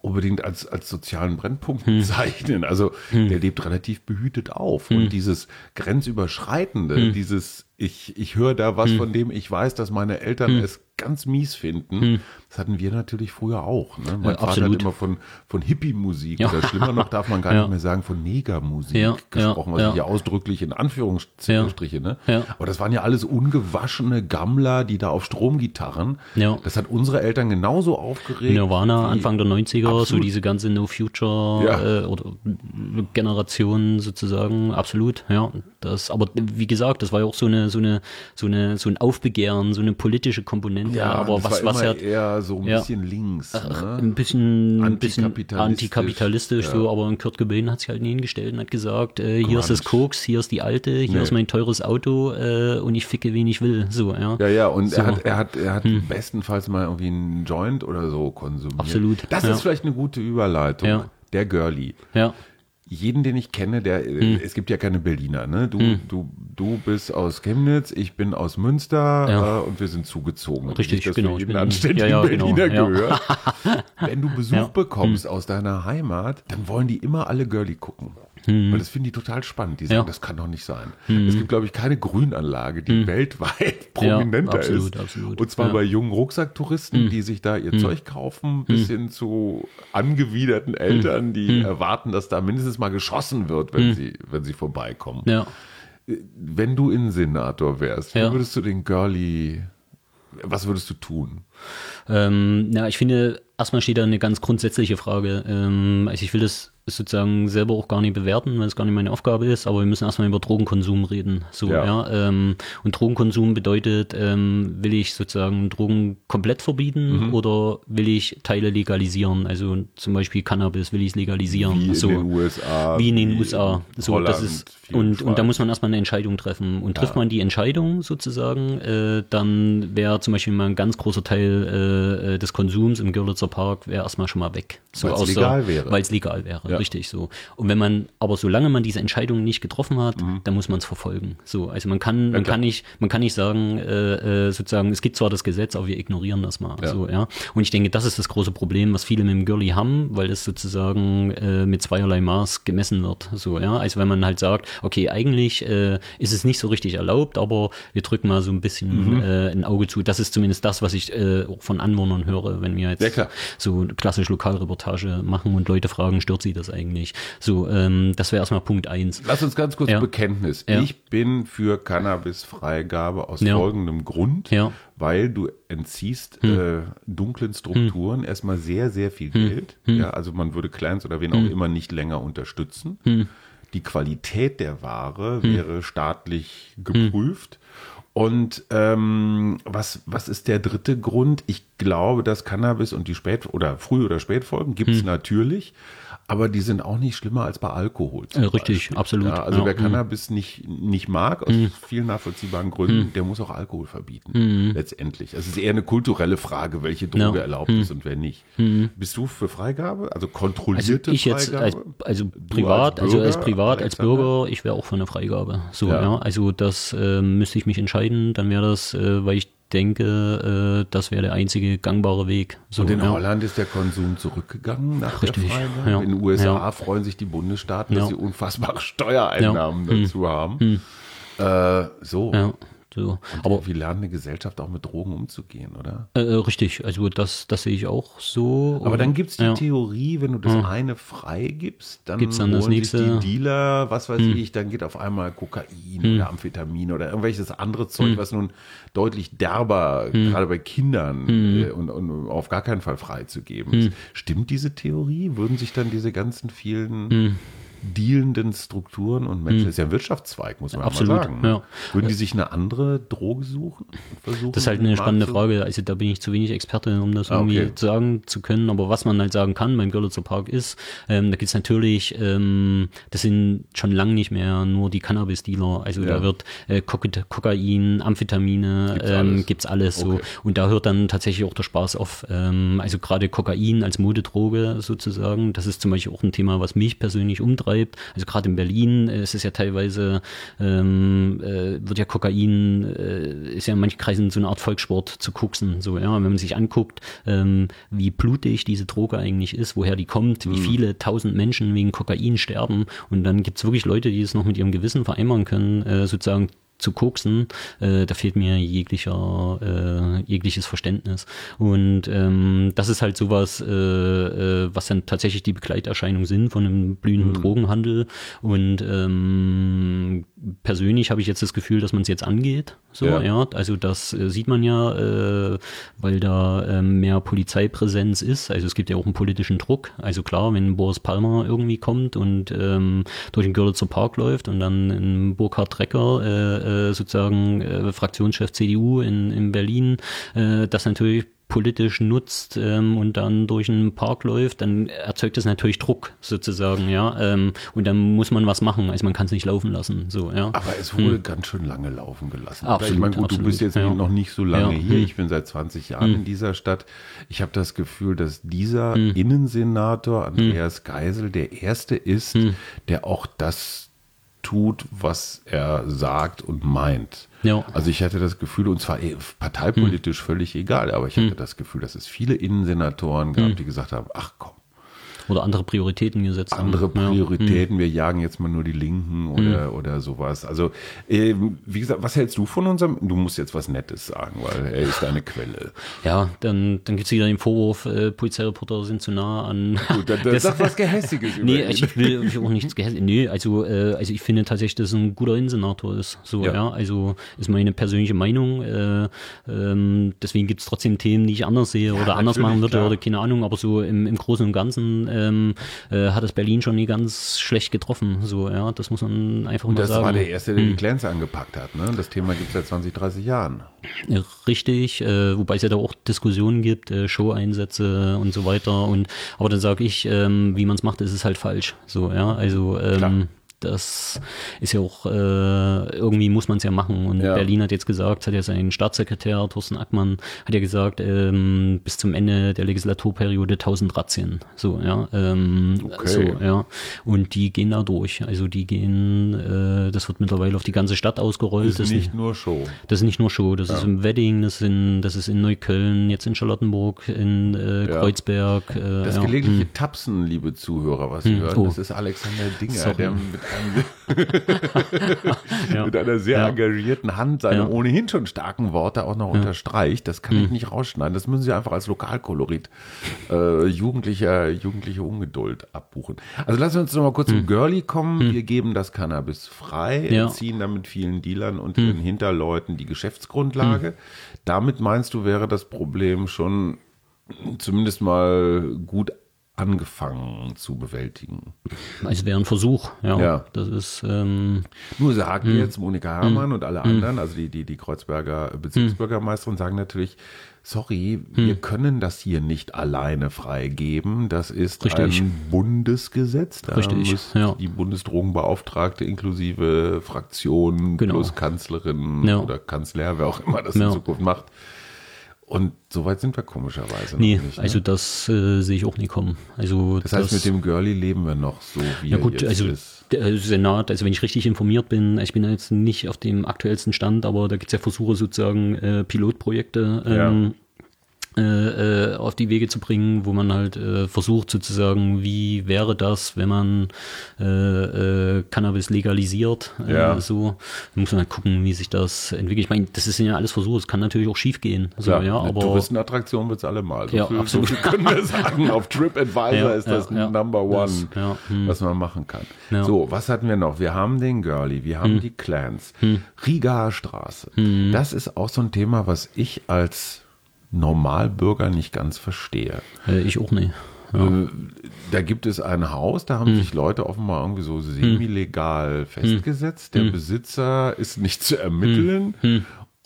unbedingt als, als sozialen Brennpunkt Mhm. bezeichnen. Also der lebt relativ behütet auf. Und dieses Grenzüberschreitende, dieses ich, ich höre da was, von dem ich weiß, dass meine Eltern es ganz mies finden, das hatten wir natürlich früher auch. Ne? Mein Ja, Vater absolut. hat immer von, von Hippie-Musik Ja. oder schlimmer noch darf man gar Ja. nicht mehr sagen, von Negermusik gesprochen, was ich ja ausdrücklich in Anführungsstriche, ne? Aber das waren ja alles ungewaschene Gammler, die da auf Stromgitarren. Ja. Das hat unsere Eltern genauso aufgeregt. Nirvana, Anfang der 90er, so Absolut. diese ganze No Future äh, oder Generation sozusagen, absolut, ja. Das, aber wie gesagt, das war ja auch so eine, so eine, so eine, so ein Aufbegehren, so eine politische Komponente, Ja, aber was, was ja eher so ein Ja. bisschen links. ein Ne? bisschen, ein bisschen Antikapitalistisch, antikapitalistisch, ja. so, aber Kurt Cobain hat sich halt nie hingestellt und hat gesagt, äh, hier ist das. Koks, hier ist die alte, hier Nee. ist mein teures Auto äh, und ich ficke, wen ich will, so, ja. Ja, ja, und So. Hm. er hat, er hat, er hat bestenfalls mal irgendwie einen Joint oder so konsumiert. Absolut, Das ja. ist vielleicht eine gute Überleitung. Ja. Der Girlie. Ja, jeden, den ich kenne, der, Hm. es gibt ja keine Berliner, ne? Du, du, du bist aus Chemnitz, ich bin aus Münster Ja. äh, und wir sind zugezogen. Richtig, Nicht, genau, ich bin- anständigen ja, ja, genau, Berliner ja. gehört. Wenn du Besuch. Hm. bekommst aus deiner Heimat, dann wollen die immer alle Girlie gucken. Weil das finden die total spannend. Die sagen, Ja. das kann doch nicht sein. Es gibt, glaube ich, keine Grünanlage, die weltweit prominenter absolut, ist. absolut. Und zwar Ja. bei jungen Rucksacktouristen, die sich da ihr Zeug kaufen, bis hin zu angewiderten Eltern, die erwarten, dass da mindestens mal geschossen wird, wenn, sie, wenn sie vorbeikommen. Ja. Wenn du Innensenator wärst, wie Ja. würdest du den Girlie, was würdest du tun? Ähm, na, ich finde, erstmal steht da eine ganz grundsätzliche Frage. Ähm, also ich will das sozusagen selber auch gar nicht bewerten, weil es gar nicht meine Aufgabe ist, aber wir müssen erstmal über Drogenkonsum reden. So, Ja. ja. ähm, und Drogenkonsum bedeutet, ähm, will ich sozusagen Drogen komplett verbieten Mhm. oder will ich Teile legalisieren? Also zum Beispiel Cannabis will ich legalisieren. Wie in so. den USA, Wie in den USA. in So, das Holland, ist, viel in und, und da muss man erstmal eine Entscheidung treffen. Und trifft Ja. man die Entscheidung sozusagen, äh, dann wäre zum Beispiel mal ein ganz großer Teil äh, äh, des Konsums im Görlitzer Park wäre erstmal schon mal weg. So Weil's außer- legal wäre. Weil es legal wäre, Ja. Richtig so. Und wenn man, aber solange man diese Entscheidung nicht getroffen hat, Mhm. dann muss man es verfolgen. So, also man kann, man kann nicht, man kann nicht sagen, äh, äh, sozusagen, es gibt zwar das Gesetz, aber wir ignorieren das mal. So, ja. Und ich denke, das ist das große Problem, was viele mit dem Girlie haben, weil es sozusagen äh, mit zweierlei Maß gemessen wird. So, ja. Also wenn man halt sagt, okay, eigentlich äh, ist es nicht so richtig erlaubt, aber wir drücken mal so ein bisschen Mhm. äh, ein Auge zu. Das ist zumindest das, was ich äh, von Anwohnern höre, wenn wir jetzt Ja, so klassisch Lokalreportage machen und Leute fragen, stört sie das eigentlich? So, ähm, das wäre erstmal Punkt eins. Lass uns ganz kurz Ja. Bekenntnis. Ja. Ich bin für Cannabisfreigabe aus Ja. folgendem Grund. Hm. weil du entziehst äh, dunklen Strukturen erstmal sehr, sehr viel Geld. Hm. Ja, also man würde Clans oder wen auch immer nicht länger unterstützen. Hm. Die Qualität der Ware wäre staatlich geprüft. Und ähm, was, was ist der dritte Grund? Ich glaube, dass Cannabis und die Spät- oder Früh- oder Spätfolgen gibt Hm. es natürlich, aber die sind auch nicht schlimmer als bei Alkohol. Äh, richtig, Beispiel. absolut. Ja, also Ja, wer mhm. Cannabis nicht, nicht mag, aus vielen nachvollziehbaren Gründen, der muss auch Alkohol verbieten. Letztendlich. Es ist eher eine kulturelle Frage, welche Droge Mhm. Ja. erlaubt ist und wer nicht. Bist du für Freigabe? Also Also kontrollierte ich jetzt Freigabe? als, also Du privat, als also als Bürger, privat, als? Bürger, ich wäre auch für eine Freigabe. So, Ja. ja. Also das äh, müsste ich mich entscheiden, dann wäre das, äh, weil ich denke, äh, das wäre der einzige gangbare Weg. So, Und in ja. Holland ist der Konsum zurückgegangen nach Richtig, der Freigabe. ja. In den USA Ja. freuen sich die Bundesstaaten, dass sie unfassbare Steuereinnahmen. Hm. dazu haben. Äh, so. Ja, so. Aber wir lernen eine Gesellschaft auch mit Drogen umzugehen, oder? Äh, äh, richtig, also das, das sehe ich auch so. Aber dann gibt es die ja. Theorie, wenn du das eine freigibst, dann Gibt's dann das nächste? Hm. die Dealer, was weiß ich, dann geht auf einmal Kokain oder Amphetamin oder irgendwelches andere Hm. Zeug, was nun deutlich derber, gerade bei Kindern Hm. äh, und, und auf gar keinen Fall freizugeben ist. Stimmt diese Theorie? Würden sich dann diese ganzen vielen Hm. Dealenden Strukturen und Menschen, das ist ja ein Wirtschaftszweig, muss man Absolut, mal sagen. ja. Würden die sich eine andere Droge suchen? Versuchen, Das ist halt eine spannende zu- Frage. Also da bin ich zu wenig Experte, um das Ah, irgendwie okay. sagen zu können. Aber was man halt sagen kann beim Görlitzer Park ist, ähm, da gibt's natürlich, ähm, das sind schon lange nicht mehr nur die Cannabis-Dealer. Also Ja. da wird äh, Koka- Kokain, Amphetamine, Gibt's ähm, alles. gibt's alles so. Okay. Und da hört dann tatsächlich auch der Spaß auf. Ähm, also gerade Kokain als Modedroge sozusagen, das ist zum Beispiel auch ein Thema, was mich persönlich umtreibt. Also gerade in Berlin äh, ist es ja teilweise, ähm, äh, wird ja Kokain, äh, ist ja in manchen Kreisen so eine Art Volkssport zu koksen. So, ja, wenn man sich anguckt, ähm, wie blutig diese Droge eigentlich ist, woher die kommt, Mhm. wie viele tausend Menschen wegen Kokain sterben. Und dann gibt's wirklich Leute, die es noch mit ihrem Gewissen vereinbaren können, äh, sozusagen zu koksen, äh, da fehlt mir jeglicher, äh, jegliches Verständnis. Und ähm, das ist halt sowas, äh, äh, was dann tatsächlich die Begleiterscheinungen sind von einem blühenden Drogenhandel. Und ähm, persönlich habe ich jetzt das Gefühl, dass man es jetzt angeht. So, Ja. ja. Also das äh, sieht man ja, äh, weil da ähm, mehr Polizeipräsenz ist. Also es gibt ja auch einen politischen Druck. Also klar, wenn Boris Palmer irgendwie kommt und ähm, durch den Görlitzer Park läuft und dann ein Burkhard Drecker, äh, äh, sozusagen äh, Fraktionschef CDU in, in Berlin, äh, das natürlich politisch nutzt ähm, und dann durch einen Park läuft, dann erzeugt das natürlich Druck sozusagen, ja. Ähm, und dann muss man was machen. Also man kann es nicht laufen lassen. So, ja. Aber es wurde ganz schön lange laufen gelassen. Hm. Absolut, ich meine, gut, du absolut, bist jetzt ja. noch nicht so lange Ja, hier. hm. Ich bin seit 20 Jahren in dieser Stadt. Ich habe das Gefühl, dass dieser Hm. Innensenator Andreas Geisel der Erste ist, Hm. der auch das tut, was er sagt und meint. Ja. Also ich hatte das Gefühl, und zwar eh parteipolitisch völlig egal, aber ich hatte das Gefühl, dass es viele Innensenatoren gab, die gesagt haben, ach komm, oder andere Prioritäten gesetzt andere haben. Ja. Hm. Prioritäten, wir jagen jetzt mal nur die Linken oder, oder sowas. Also, ähm, wie gesagt, was hältst du von unserem, du musst jetzt was Nettes sagen, weil er ist deine Quelle. Ja, dann, dann gibt es wieder den Vorwurf, äh, Polizeireporter sind zu nah an. Gut, dann, dann Das- sag was Gehässiges über Nee, ich will ich will auch nichts gehässig. Nee, also, äh, also ich finde tatsächlich, dass er ein guter Innensenator ist. So, Ja. ja. also ist meine persönliche Meinung. Äh, ähm, deswegen gibt es trotzdem Themen, die ich anders sehe oder anders machen würde klar. oder keine Ahnung, aber so im, im Großen und Ganzen ähm, äh, hat es Berlin schon nie ganz schlecht getroffen. So, ja, das muss man einfach mal Das sagen. war der Erste, der die Clans angepackt hat. Ne? Das Thema gibt es seit 20, 30 Jahren. Ja, Richtig, äh, wobei es ja da auch Diskussionen gibt, äh, Show-Einsätze und so weiter. Und aber dann sage ich, ähm, wie man es macht, ist es halt falsch. So, ja, also Klar. ähm, das ist ja auch, äh, irgendwie muss man es ja machen. Und Ja. Berlin hat jetzt gesagt, hat ja sein Staatssekretär Thorsten Ackmann, hat ja gesagt, ähm, bis zum Ende der Legislaturperiode 1000 Razzien. So, ja. Ähm, Okay. So, ja. Und die gehen da durch. Also die gehen, äh, das wird mittlerweile auf die ganze Stadt ausgerollt. Das ist nicht nur Show. Das ist nicht nur Show, das ist im Wedding, das, ist in, das ist in Neukölln, jetzt in Charlottenburg, in äh, Ja. Kreuzberg. Äh, Das ja. gelegentliche Tapsen, liebe Zuhörer, was Sie hören, Oh. das ist Alexander Dinger, Sorry. der mit, Ja. mit einer sehr Ja. engagierten Hand seine Ja. ohnehin schon starken Worte auch noch unterstreicht. Das kann Hm. ich nicht rausschneiden. Das müssen Sie einfach als Lokalkolorit äh, jugendlicher, jugendliche Ungeduld abbuchen. Also lassen wir uns noch mal kurz zum Girlie kommen. Wir geben das Cannabis frei, entziehen damit vielen Dealern und ihren Hinterleuten die Geschäftsgrundlage. Damit meinst du, wäre das Problem schon zumindest mal gut angefangen zu bewältigen. Also wäre ein Versuch, ja. Ja. Das ist, ähm, Nur sagen Hm. jetzt Monika Herrmann und alle anderen, also die, die, die Kreuzberger Bezirksbürgermeisterin, sagen natürlich, sorry, wir Hm. können das hier nicht alleine freigeben. Das ist Richtig. ein Bundesgesetz. Da Richtig, muss ja. die Bundesdrogenbeauftragte inklusive Fraktion Genau. plus Kanzlerin Ja. oder Kanzler, wer auch immer das in Zukunft macht. Und so weit sind wir komischerweise nee, nicht. ne? also das äh, sehe ich auch nie kommen. Also das heißt, mit dem Girlie leben wir noch so, wie Ja er gut, jetzt also ist. der Senat, also wenn ich richtig informiert bin, ich bin ja jetzt nicht auf dem aktuellsten Stand, aber da gibt es ja Versuche sozusagen äh, Pilotprojekte ähm, äh, äh, auf die Wege zu bringen, wo man halt äh, versucht sozusagen, wie wäre das, wenn man äh, äh, Cannabis legalisiert, äh, Ja. so, da muss man halt gucken, wie sich das entwickelt. Ich meine, das sind ja alles Versuche, es kann natürlich auch schief gehen, so, Ja, ja, aber Touristenattraktion wird es allemal. So, Ja, viel, absolut. so können wir sagen. Auf TripAdvisor Ja, ist das. Number One, Das, hm. was man machen kann. So, was hatten wir noch? Wir haben den Girlie, wir haben die Clans, Rigaer Straße. Das ist auch so ein Thema, was ich als Normalbürger nicht ganz verstehe. äh, ich auch nicht. Äh, Da gibt es ein Haus, da haben sich Leute offenbar irgendwie so semi-legal festgesetzt. Der Besitzer ist nicht zu ermitteln.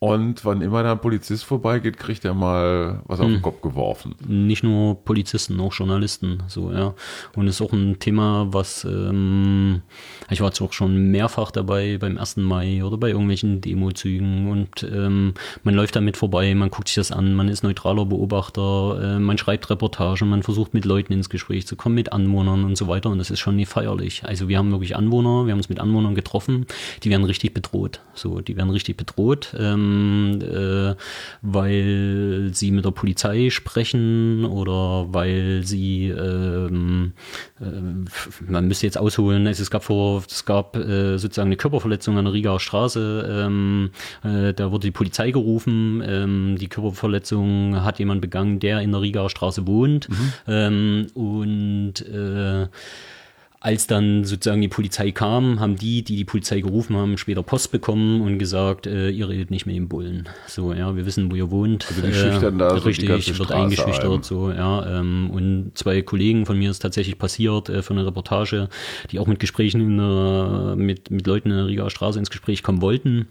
Und wann immer da ein Polizist vorbeigeht, kriegt er mal was auf den Kopf geworfen. nicht nur Polizisten, auch Journalisten, so, ja. Und ist auch ein Thema, was, ähm, ich war jetzt auch schon mehrfach dabei beim 1. Mai oder bei irgendwelchen Demozügen und ähm, man läuft damit vorbei, man guckt sich das an, man ist neutraler Beobachter, äh, man schreibt Reportagen, man versucht mit Leuten ins Gespräch zu kommen, mit Anwohnern und so weiter und das ist schon nie feierlich. Also wir haben wirklich Anwohner, wir haben uns mit Anwohnern getroffen, die werden richtig bedroht, so, die werden richtig bedroht, ähm, äh, weil sie mit der Polizei sprechen oder weil sie, ähm, äh, man müsste jetzt ausholen, es, es gab vor, es gab äh, sozusagen eine Körperverletzung an der Rigaer Straße, ähm, äh, da wurde die Polizei gerufen, ähm, die Körperverletzung hat jemand begangen, der in der Rigaer Straße wohnt ähm, und äh, als dann sozusagen die Polizei kam, haben die, die die Polizei gerufen haben, später Post bekommen und gesagt, äh, ihr redet nicht mit dem Bullen. So, ja, wir wissen, wo ihr wohnt. Also die schüchtern da so die richtig, ganze wird eingeschüchtert, ein. so, ja. Ähm, und zwei Kollegen von mir ist tatsächlich passiert äh, für eine Reportage, die auch mit Gesprächen in der, mit, mit Leuten in der Rigaer Straße ins Gespräch kommen wollten.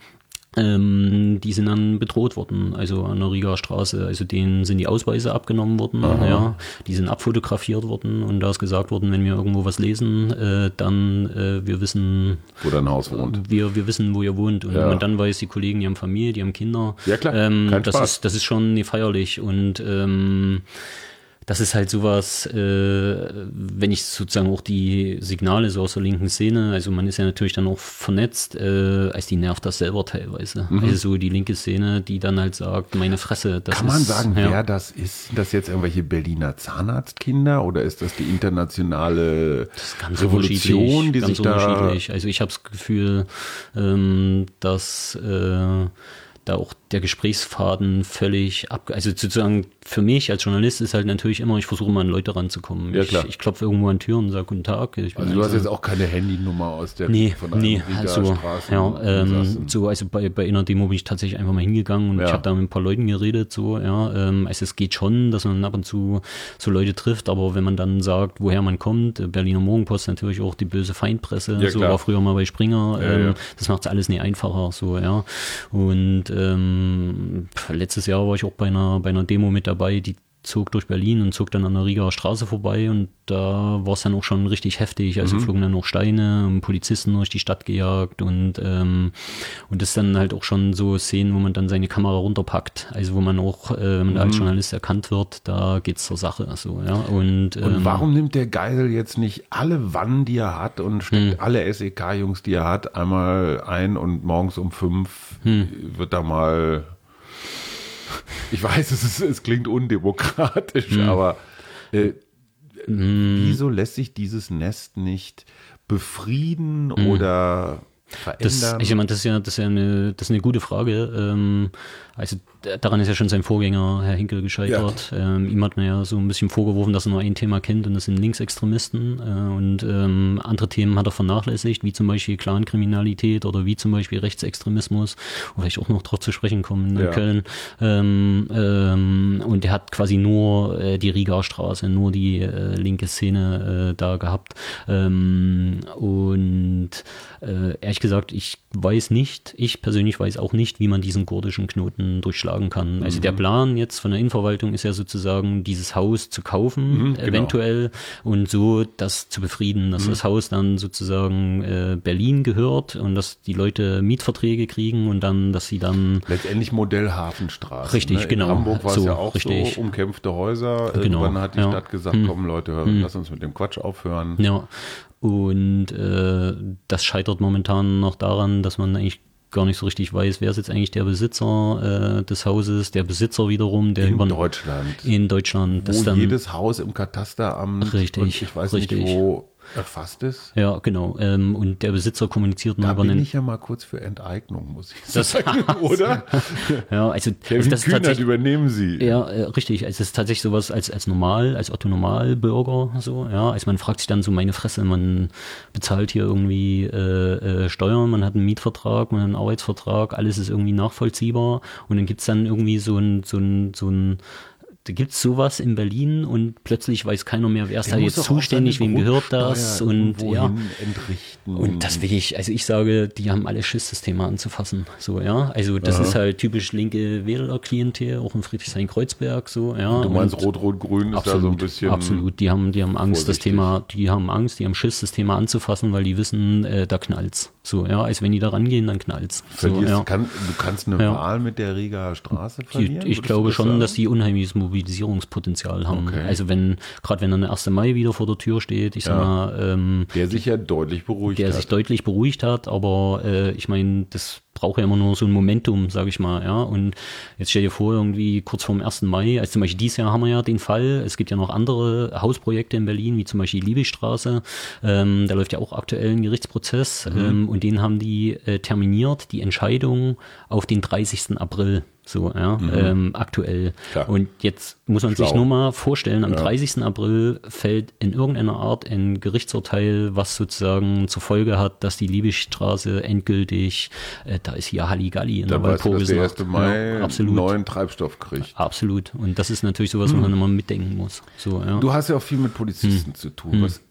Ähm, die sind dann bedroht worden, also an der Rigaer Straße, also denen sind die Ausweise abgenommen worden, ja, die sind abfotografiert worden und da ist gesagt worden, wenn wir irgendwo was lesen, äh, dann äh, wir wissen, Wo dein Haus wohnt. wir, wir wissen, wo ihr wohnt. Und Ja. man dann weiß, die Kollegen, die haben Familie, die haben Kinder, Ja, klar, ähm, das Spaß. ist das ist schon nie feierlich. Und ähm, das ist halt sowas, äh, wenn ich sozusagen auch die Signale so aus der linken Szene, also man ist ja natürlich dann auch vernetzt, äh, als die nervt das selber teilweise. Mhm. Also so die linke Szene, die dann halt sagt, meine Fresse, das Kann ist, man sagen, ja. wer das ist? Sind das jetzt irgendwelche Berliner Zahnarztkinder oder ist das die internationale Revolution, die sich da... Also ich habe das Gefühl, ähm, dass äh, da auch der Gesprächsfaden völlig ab, also sozusagen für mich als Journalist ist halt natürlich immer, ich versuche mal an Leute ranzukommen. Ja, klar. Ich, ich klopfe irgendwo an Türen und sage Guten Tag. also du hast jetzt auch keine Handynummer aus der nee, von nee, also, ja, ähm, so, also bei, bei einer Demo bin ich tatsächlich einfach mal hingegangen und ja. ich habe da mit ein paar Leuten geredet, so, ja, ähm, also es geht schon, dass man ab und zu so Leute trifft, aber wenn man dann sagt, woher man kommt, Berliner Morgenpost natürlich auch die böse Feindpresse, ja, so klar. war früher mal bei Springer, ähm, das macht es alles nie einfacher, so, ja, und ähm, letztes Jahr war ich auch bei einer, bei einer Demo mit dabei, die zog durch Berlin und zog dann an der Rieger Straße vorbei und da war es dann auch schon richtig heftig. Also mhm. flogen dann auch Steine und Polizisten durch die Stadt gejagt und, ähm, und das dann halt auch schon so Szenen, wo man dann seine Kamera runterpackt. Also wo man auch, äh, wenn man mhm. als Journalist erkannt wird, da geht es zur Sache. So, ja. und, ähm, und warum nimmt der Geisel jetzt nicht alle Wannen, die er hat und steckt mhm. alle SEK-Jungs, die er hat, einmal ein und morgens um fünf mhm. wird da mal ich weiß, es, ist, es klingt undemokratisch, mhm. aber äh, mhm. wieso lässt sich dieses Nest nicht befrieden mhm. oder verändern? Das, ich meine, das ist ja, das ist ja eine, das ist eine gute Frage. Ähm, also daran ist ja schon sein Vorgänger, Herr Hinkel, gescheitert. Ja. Ähm, ihm hat man ja so ein bisschen vorgeworfen, dass er nur ein Thema kennt und das sind Linksextremisten. Äh, und ähm, andere Themen hat er vernachlässigt, wie zum Beispiel Clankriminalität oder wie zum Beispiel Rechtsextremismus, wo vielleicht auch noch drauf zu sprechen kommen in ja. Köln. Und er hat quasi nur äh, die Riga-Straße, nur die äh, linke Szene da gehabt. Und äh, ehrlich gesagt, ich weiß nicht, ich persönlich weiß auch nicht, wie man diesen kurdischen Knoten durchschlagen kann. Also mhm. der Plan jetzt von der Innenverwaltung ist ja sozusagen, dieses Haus zu kaufen, mhm, genau. eventuell, und so das zu befrieden, dass mhm. das Haus dann sozusagen äh, Berlin gehört und dass die Leute Mietverträge kriegen und dann, dass sie dann. Letztendlich Modell Hafenstraße. Richtig, ne? genau. In Hamburg war es so, ja auch richtig. so, umkämpfte Häuser. Genau. Irgendwann hat die ja. Stadt gesagt, hm. komm Leute, hör, hm. lass uns mit dem Quatsch aufhören. Ja. Und äh, das scheitert momentan noch daran, dass man eigentlich gar nicht so richtig weiß, wer ist jetzt eigentlich der Besitzer äh, des Hauses, der Besitzer wiederum, der in über Deutschland. In Deutschland. Wo dann, jedes Haus im Katasteramt richtig, und ich weiß richtig. nicht wo erfasst ist. Ja, genau. Ähm, und der Besitzer kommuniziert da über bin ich ja mal kurz für Enteignung, muss ich das sagen, oder? ja, also, also das Kühnert übernehmen Sie. Ja, äh, richtig. Also es ist tatsächlich sowas als als normal, als Otto Normalbürger so. Ja, also man fragt sich dann so meine Fresse, man bezahlt hier irgendwie äh, äh, Steuern, man hat einen Mietvertrag, man hat einen Arbeitsvertrag, alles ist irgendwie nachvollziehbar und dann gibt's dann irgendwie so ein so ein so ein da gibt es sowas in Berlin und plötzlich weiß keiner mehr, wer ist da jetzt zuständig, wem gehört das und ja. Entrichten. Und das will ich, also ich sage, die haben alle Schiss, das Thema anzufassen. So, ja. Also das Aha. ist halt typisch linke Wählerklientel, auch in Friedrichshain-Kreuzberg, so, ja. Und du meinst Rot-Rot-Grün ist da so ein bisschen. Absolut, die haben, die haben Angst, vorsichtig. das Thema, die haben Angst, die haben Schiss, das Thema anzufassen, weil die wissen, äh, da knallt's. So, ja, also wenn die da rangehen, dann knallt's. So, ja. kann, du kannst eine ja. Wahl mit der Riga Straße verlieren? Die, ich glaube schon, sagen? dass die unheimliches Mobilisierungspotenzial haben. Okay. Also wenn, gerade wenn dann der 1. Mai wieder vor der Tür steht, ich ja. sag mal, ähm, der sich ja deutlich beruhigt der hat. Der sich deutlich beruhigt hat, aber äh, ich meine, das braucht ja immer nur so ein Momentum, sage ich mal, ja. Und jetzt stell dir vor, irgendwie kurz vorm 1. Mai, also zum Beispiel dieses Jahr haben wir ja den Fall, es gibt ja noch andere Hausprojekte in Berlin, wie zum Beispiel die Liebigstraße, ähm, da läuft ja auch aktuell ein Gerichtsprozess mhm. ähm, und den haben die äh, terminiert, die Entscheidung auf den 30. April so, ja, mhm. ähm, aktuell. Klar. Und jetzt muss man Schlau. sich nur mal vorstellen, am ja. 30. April fällt in irgendeiner Art ein Gerichtsurteil, was sozusagen zur Folge hat, dass die Liebigstraße endgültig, äh, da ist hier Halligalli in Dann der Walpurgis. der 1. Mai ja, absolut. neuen Treibstoff kriegt. Absolut. Und das ist natürlich sowas, was man immer mitdenken muss. So, ja. Du hast ja auch viel mit Polizisten hm. zu tun. Hm. Was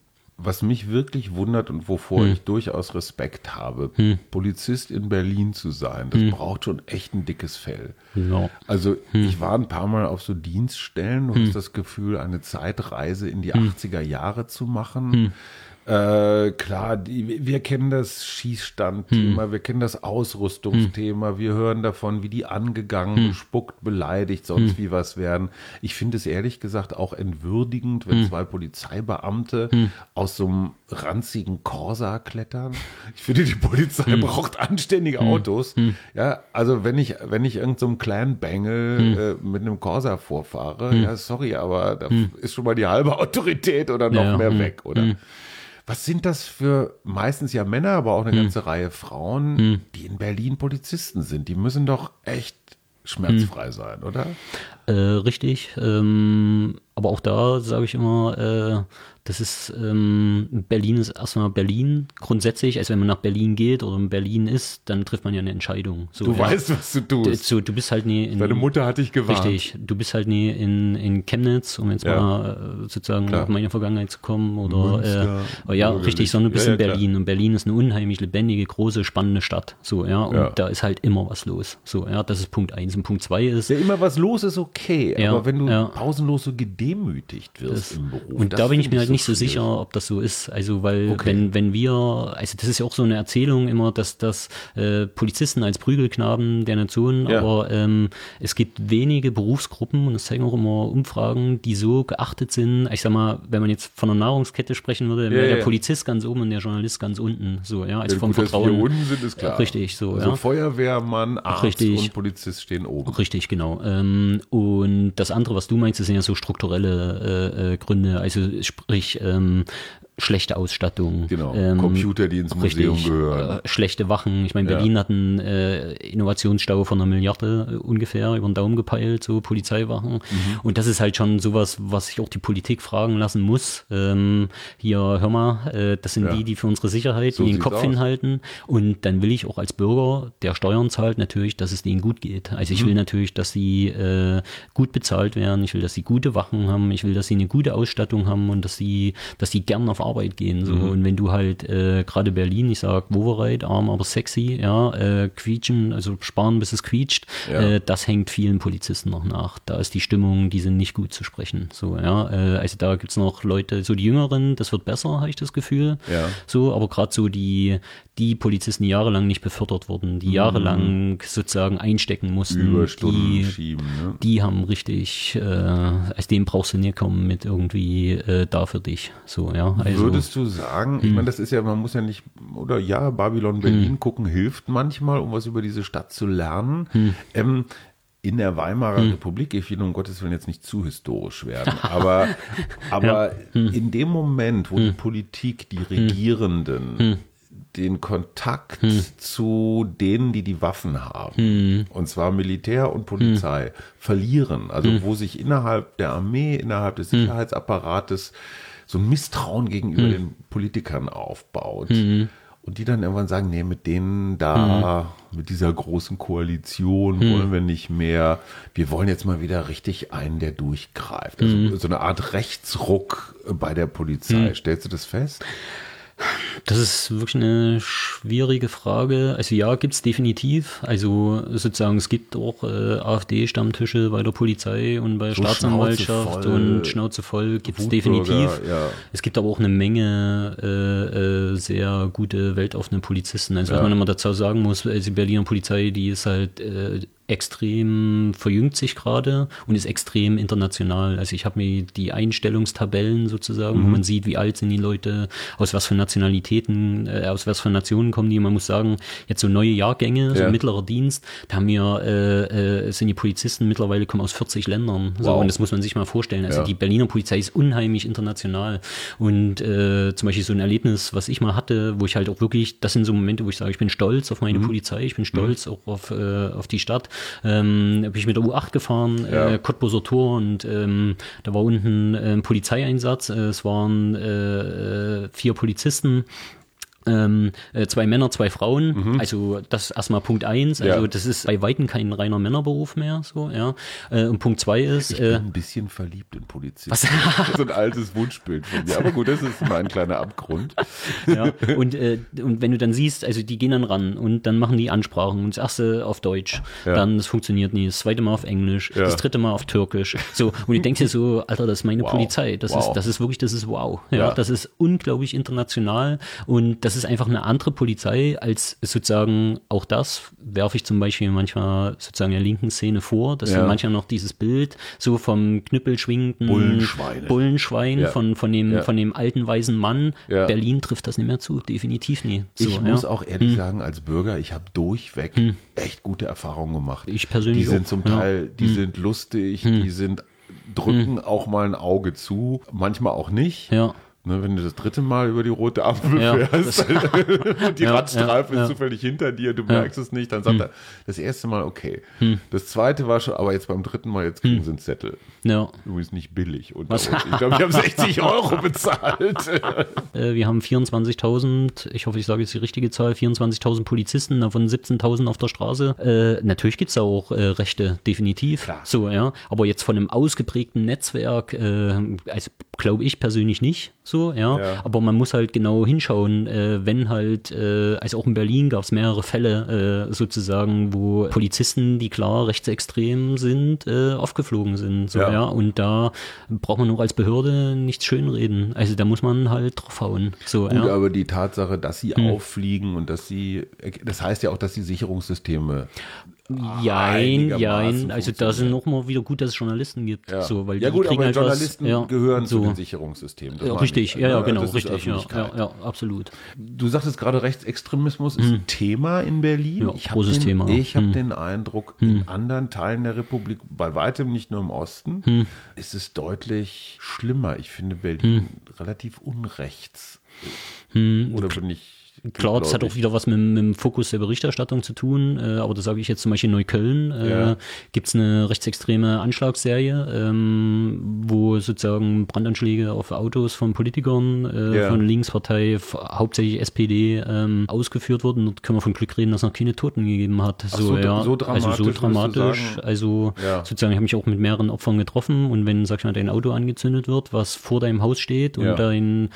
was mich wirklich wundert und wovor hm. ich durchaus Respekt habe, hm. Polizist in Berlin zu sein, das hm. braucht schon echt ein dickes Fell. No. Also hm. ich war ein paar Mal auf so Dienststellen und hm. das Gefühl, eine Zeitreise in die 80er hm. Jahre zu machen Äh, klar, die, wir kennen das Schießstandthema, Hm. wir kennen das Ausrüstungsthema, wir hören davon, wie die angegangen, Hm. bespuckt, beleidigt, sonst wie was werden. Ich finde es ehrlich gesagt auch entwürdigend, Hm. wenn zwei Polizeibeamte aus so einem ranzigen Corsa klettern. Ich finde, die Polizei Hm. braucht anständige Autos. Ja, also wenn ich, wenn ich irgendeinem so Clan Bengel äh, mit einem Corsa vorfahre, ja, sorry, aber da ist schon mal die halbe Autorität oder noch Ja, mehr hm, weg, oder? Was sind das für meistens ja Männer, aber auch eine Hm. ganze Reihe Frauen, die in Berlin Polizisten sind? Die müssen doch echt schmerzfrei Hm. sein, oder? Äh, richtig. Ähm, aber auch da sage ich immer, äh, das ist ähm, Berlin ist erstmal Berlin grundsätzlich. Also wenn man nach Berlin geht oder in Berlin ist, dann trifft man ja eine Entscheidung. So, Du ja. weißt, was du Du, tust. so, du bist halt nie in Deine Mutter hat dich gewarnt. Richtig, du bist halt nie in, in Chemnitz, um jetzt Ja. mal äh, sozusagen Klar. auf meine Vergangenheit zu kommen. Oder Münster, äh, ja, bürgerlich. richtig, sondern du bist Ja, in klar. Berlin. Und Berlin ist eine unheimlich lebendige, große, spannende Stadt. So, ja, und da ist halt immer was los. So, ja, das ist Punkt eins. Und Punkt zwei ist, Ja, immer was los ist okay, Ja, aber wenn du ja. pausenlos so gedemütigt wirst Das- im Beruf. Und da bin ich mir halt nicht so schwierig. sicher, ob das so ist. Also, weil Okay. wenn, wenn wir, also das ist ja auch so eine Erzählung immer, dass das äh, Polizisten als Prügelknaben der Nation, Ja. aber ähm, es gibt wenige Berufsgruppen, und das zeigen auch immer Umfragen, die so geachtet sind. Ich sag mal, wenn man jetzt von einer Nahrungskette sprechen würde, wäre der Polizist ganz oben und der Journalist ganz unten. So, ja, also Ja, vom gut, dass Vertrauen. wir unten sind, ist klar. Richtig, so, Also. Feuerwehrmann, Arzt Richtig. und Polizist stehen oben. Richtig, genau. Ähm, und das andere, was du meinst, das sind ja so strukturelle äh, äh, Gründe, also sprich ähm, schlechte Ausstattung. Genau. Ähm, Computer, die ins Museum richtig, gehören. Äh, schlechte Wachen. Ich meine, Ja. Berlin hat einen äh, Innovationsstau von einer Milliarde äh, ungefähr über den Daumen gepeilt, so Polizeiwachen. Mhm. Und das ist halt schon sowas, was sich auch die Politik fragen lassen muss. Ähm, hier, hör mal, äh, das sind Ja. die, die für unsere Sicherheit, So den Kopf aus. hinhalten. Und dann will ich auch als Bürger, der Steuern zahlt, natürlich, dass es denen gut geht. Also Mhm. ich will natürlich, dass sie äh, gut bezahlt werden. Ich will, dass sie gute Wachen haben. Ich will, dass sie eine gute Ausstattung haben und dass sie, dass sie gern auf Arbeit gehen. So. Mhm. Und wenn du halt äh, gerade Berlin, ich sag Wovereit, arm, aber sexy, ja, äh, quietschen, also sparen, bis es quietscht, Ja. äh, das hängt vielen Polizisten noch nach. Da ist die Stimmung, die sind nicht gut zu sprechen. So, ja, äh, also da gibt's noch Leute, so die Jüngeren, das wird besser, habe ich das Gefühl. Ja. So, aber gerade so die, die Polizisten, die jahrelang nicht befördert wurden, die jahrelang sozusagen einstecken mussten, Mhm. Überstunden die, schieben. Ne? die haben richtig, äh, als dem brauchst du nie kommen mit irgendwie äh, da für dich. So, ja. Also, Würdest du sagen, ich meine, das ist ja, man muss ja nicht, oder ja, Babylon Berlin gucken hilft manchmal, um was über diese Stadt zu lernen. Ähm, in der Weimarer Republik, ich will um Gottes Willen jetzt nicht zu historisch werden, aber, aber in dem Moment, wo die Politik, die Regierenden, den Kontakt zu denen, die die Waffen haben, und zwar Militär und Polizei, verlieren. Also wo sich innerhalb der Armee, innerhalb des Sicherheitsapparates so ein Misstrauen gegenüber den Politikern aufbaut. Und die dann irgendwann sagen, nee, mit denen da, mit dieser großen Koalition wollen wir nicht mehr. Wir wollen jetzt mal wieder richtig einen, der durchgreift. Also so eine Art Rechtsruck bei der Polizei. Stellst du das fest? Das ist wirklich eine schwierige Frage. Also ja, gibt's definitiv. Also sozusagen, es gibt auch äh, AfD-Stammtische bei der Polizei und bei der So Staatsanwaltschaft Schnauze und Schnauze voll gibt's Wutbürger, definitiv. ja. Es gibt aber auch eine Menge äh, äh, sehr gute, weltoffene Polizisten. Also was Ja. man immer dazu sagen muss, also die Berliner Polizei, die ist halt äh, extrem verjüngt sich gerade und ist extrem international. Also ich habe mir die Einstellungstabellen sozusagen, Mhm. wo man sieht, wie alt sind die Leute, aus was für Nationalitäten, äh, aus was für Nationen kommen die. Man muss sagen, jetzt so neue Jahrgänge, so Ja. mittlerer Dienst, da haben wir, äh, äh, sind die Polizisten mittlerweile kommen aus 40 Ländern. So, Wow. und das muss man sich mal vorstellen. Also Ja. die Berliner Polizei ist unheimlich international. Und äh, zum Beispiel so ein Erlebnis, was ich mal hatte, wo ich halt auch wirklich, das sind so Momente, wo ich sage, ich bin stolz auf meine Mhm. Polizei, ich bin stolz auch auf, äh, auf die Stadt. Ähm, bin ich mit der U8 gefahren, Ja. äh, Cottbuser Tor und ähm, da war unten äh, ein Polizeieinsatz. Äh, es waren äh, äh, vier Polizisten. Ähm, äh, zwei Männer, zwei Frauen. Also das ist erstmal Punkt eins. Also Mhm. Ja. das ist bei Weitem kein reiner Männerberuf mehr. So, ja. Äh, und Punkt zwei ist, Ich bin äh, ein bisschen verliebt in Polizisten. so ein altes Wunschbild von mir. Aber gut, das ist mein kleiner Abgrund. ja. Und, äh, und wenn du dann siehst, also die gehen dann ran und dann machen die Ansprachen und das erste auf Deutsch, Ja. dann das funktioniert nie, das zweite Mal auf Englisch, Ja. das dritte Mal auf Türkisch. So, und du denkst dir so, Alter, das ist meine Wow. Polizei. Das Wow. ist, das ist wirklich, das ist wow. Ja, Ja. das ist unglaublich international und das ist einfach eine andere Polizei als sozusagen auch das werfe ich zum Beispiel manchmal sozusagen der linken Szene vor, dass Ja. manchmal noch dieses Bild so vom Knüppel schwingenden Bullenschweine. Bullenschwein Ja. von, von dem, Ja. von dem alten weisen Mann. Berlin trifft das nicht mehr zu, definitiv nie. So, ich muss auch ehrlich sagen, als Bürger, ich habe durchweg echt gute Erfahrungen gemacht. Ich persönlich Die sind auch, zum. Teil, die sind lustig, die sind drücken auch mal ein Auge zu, manchmal auch nicht. Ja. Ne, wenn du das dritte Mal über die rote Ampel Ja, fährst und die Ja, Radstreife ja, ist zufällig hinter dir, du merkst es nicht, dann sagt er, das erste Mal okay. Hm. Das zweite war schon, aber jetzt beim dritten Mal, jetzt kriegen sie einen Zettel. Ja. Übrigens nicht billig. unter uns. Ich glaube, ich habe 60 Euro bezahlt. Äh, wir haben 24.000, ich hoffe, ich sage jetzt die richtige Zahl, 24.000 Polizisten, davon 17.000 auf der Straße. Äh, natürlich gibt's da auch äh, Rechte, definitiv. Klar. So, ja. Aber jetzt von einem ausgeprägten Netzwerk, äh, also glaube ich persönlich nicht so, ja. Ja. Aber man muss halt genau hinschauen, äh, wenn halt, äh, also auch in Berlin gab es mehrere Fälle äh, sozusagen, wo Polizisten, die klar rechtsextrem sind, äh, aufgeflogen sind. So, Ja. ja. Und da braucht man auch als Behörde nichts schönreden. Also da muss man halt draufhauen. So, Gut, ja. Hm. aber die Tatsache, dass sie auffliegen und dass sie, das heißt ja auch, dass die Sicherungssysteme Jein, jein. Also da sind funktionieren. noch mal wieder gut, dass es Journalisten gibt. Ja, So, weil ja die gut, aber halt Journalisten was, gehören so. zu den Sicherungssystemen. Ja, richtig, ich. ja, ja, Ne? genau, ist richtig, ja, ja, absolut. Du sagtest gerade, Rechtsextremismus ist ein Thema in Berlin. Hm. Ja, ich großes den, Thema. Ich habe Hm. den Eindruck, in anderen Teilen der Republik, bei weitem nicht nur im Osten, Hm. ist es deutlich schlimmer. Ich finde Berlin relativ unrechts. Oder bin ich. Klar, das hat auch wieder was mit, mit dem Fokus der Berichterstattung zu tun, äh, aber das sage ich jetzt zum Beispiel in Neukölln, äh, Ja. gibt es eine rechtsextreme Anschlagsserie, ähm, wo sozusagen Brandanschläge auf Autos von Politikern äh, Ja. von Linkspartei, hauptsächlich SPD, ähm, ausgeführt wurden. Dort können wir von Glück reden, dass es noch keine Toten gegeben hat. Ach, so- ja, so dramatisch, Also so dramatisch. Also Ja. sozusagen, ich habe mich auch mit mehreren Opfern getroffen und wenn, sag ich mal, dein Auto angezündet wird, was vor deinem Haus steht und dein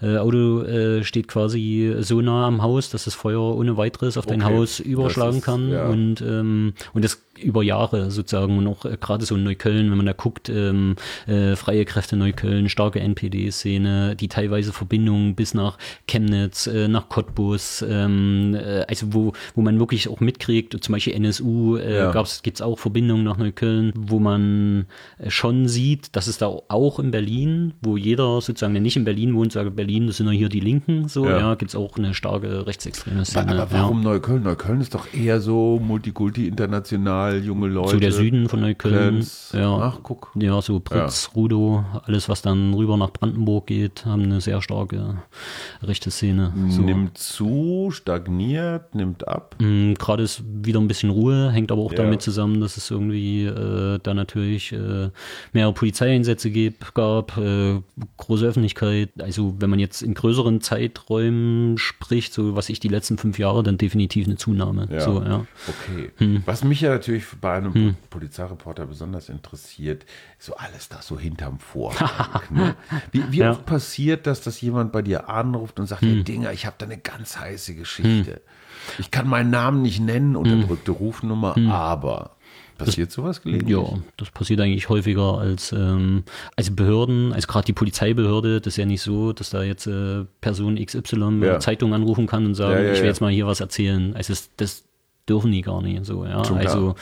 äh, Auto äh, steht quasi so nah am Haus, dass das Feuer ohne weiteres auf dein Okay. Haus überschlagen ist- kann ja. und ähm, und das über Jahre sozusagen und auch äh, gerade so in Neukölln, wenn man da guckt, ähm, äh, freie Kräfte Neukölln, starke NPD-Szene, die teilweise Verbindungen bis nach Chemnitz, äh, nach Cottbus, ähm, äh, also wo, wo man wirklich auch mitkriegt, zum Beispiel NSU, äh, Ja. gab's, gibt's auch Verbindungen nach Neukölln, wo man äh, schon sieht, dass es da auch in Berlin, wo jeder sozusagen, der nicht in Berlin wohnt, sagt Berlin, das sind ja hier die Linken, so, Ja. ja, gibt's auch eine starke rechtsextreme Szene. Aber warum ja. Neukölln? Neukölln ist doch eher so Multikulti, international, junge Leute. So der Süden von Neukölln. Ja. Ach, guck. Ja, so Pritz, Rudow, alles, was dann rüber nach Brandenburg geht, haben eine sehr starke rechte Szene. So. Nimmt zu, stagniert, nimmt ab. Mm, Gerade ist wieder ein bisschen Ruhe, hängt aber auch Ja. damit zusammen, dass es irgendwie äh, da natürlich äh, mehrere Polizeieinsätze gibt, gab, äh, große Öffentlichkeit. Also wenn man jetzt in größeren Zeiträumen spricht, so was ich die letzten fünf Jahre, dann definitiv eine Zunahme. Ja. So, ja. Okay. Hm. Was mich ja natürlich bei einem Polizeireporter besonders interessiert, so alles da so hinterm Vorhang. ne? Wie, wie Ja. oft passiert das, dass jemand bei dir anruft und sagt, Hm. hey Dinger, ich habe da eine ganz heiße Geschichte. Ich kann meinen Namen nicht nennen, unterdrückte Rufnummer, aber passiert sowas gelegentlich? Hm. Ja, das passiert eigentlich häufiger als ähm, also Behörden, also gerade die Polizeibehörde, das ist ja nicht so, dass da jetzt äh, Person XY Ja. Zeitung anrufen kann und sagen, Ja, ja, ich will jetzt mal hier was erzählen. Also das, das dürfen die gar nicht so, ja. Also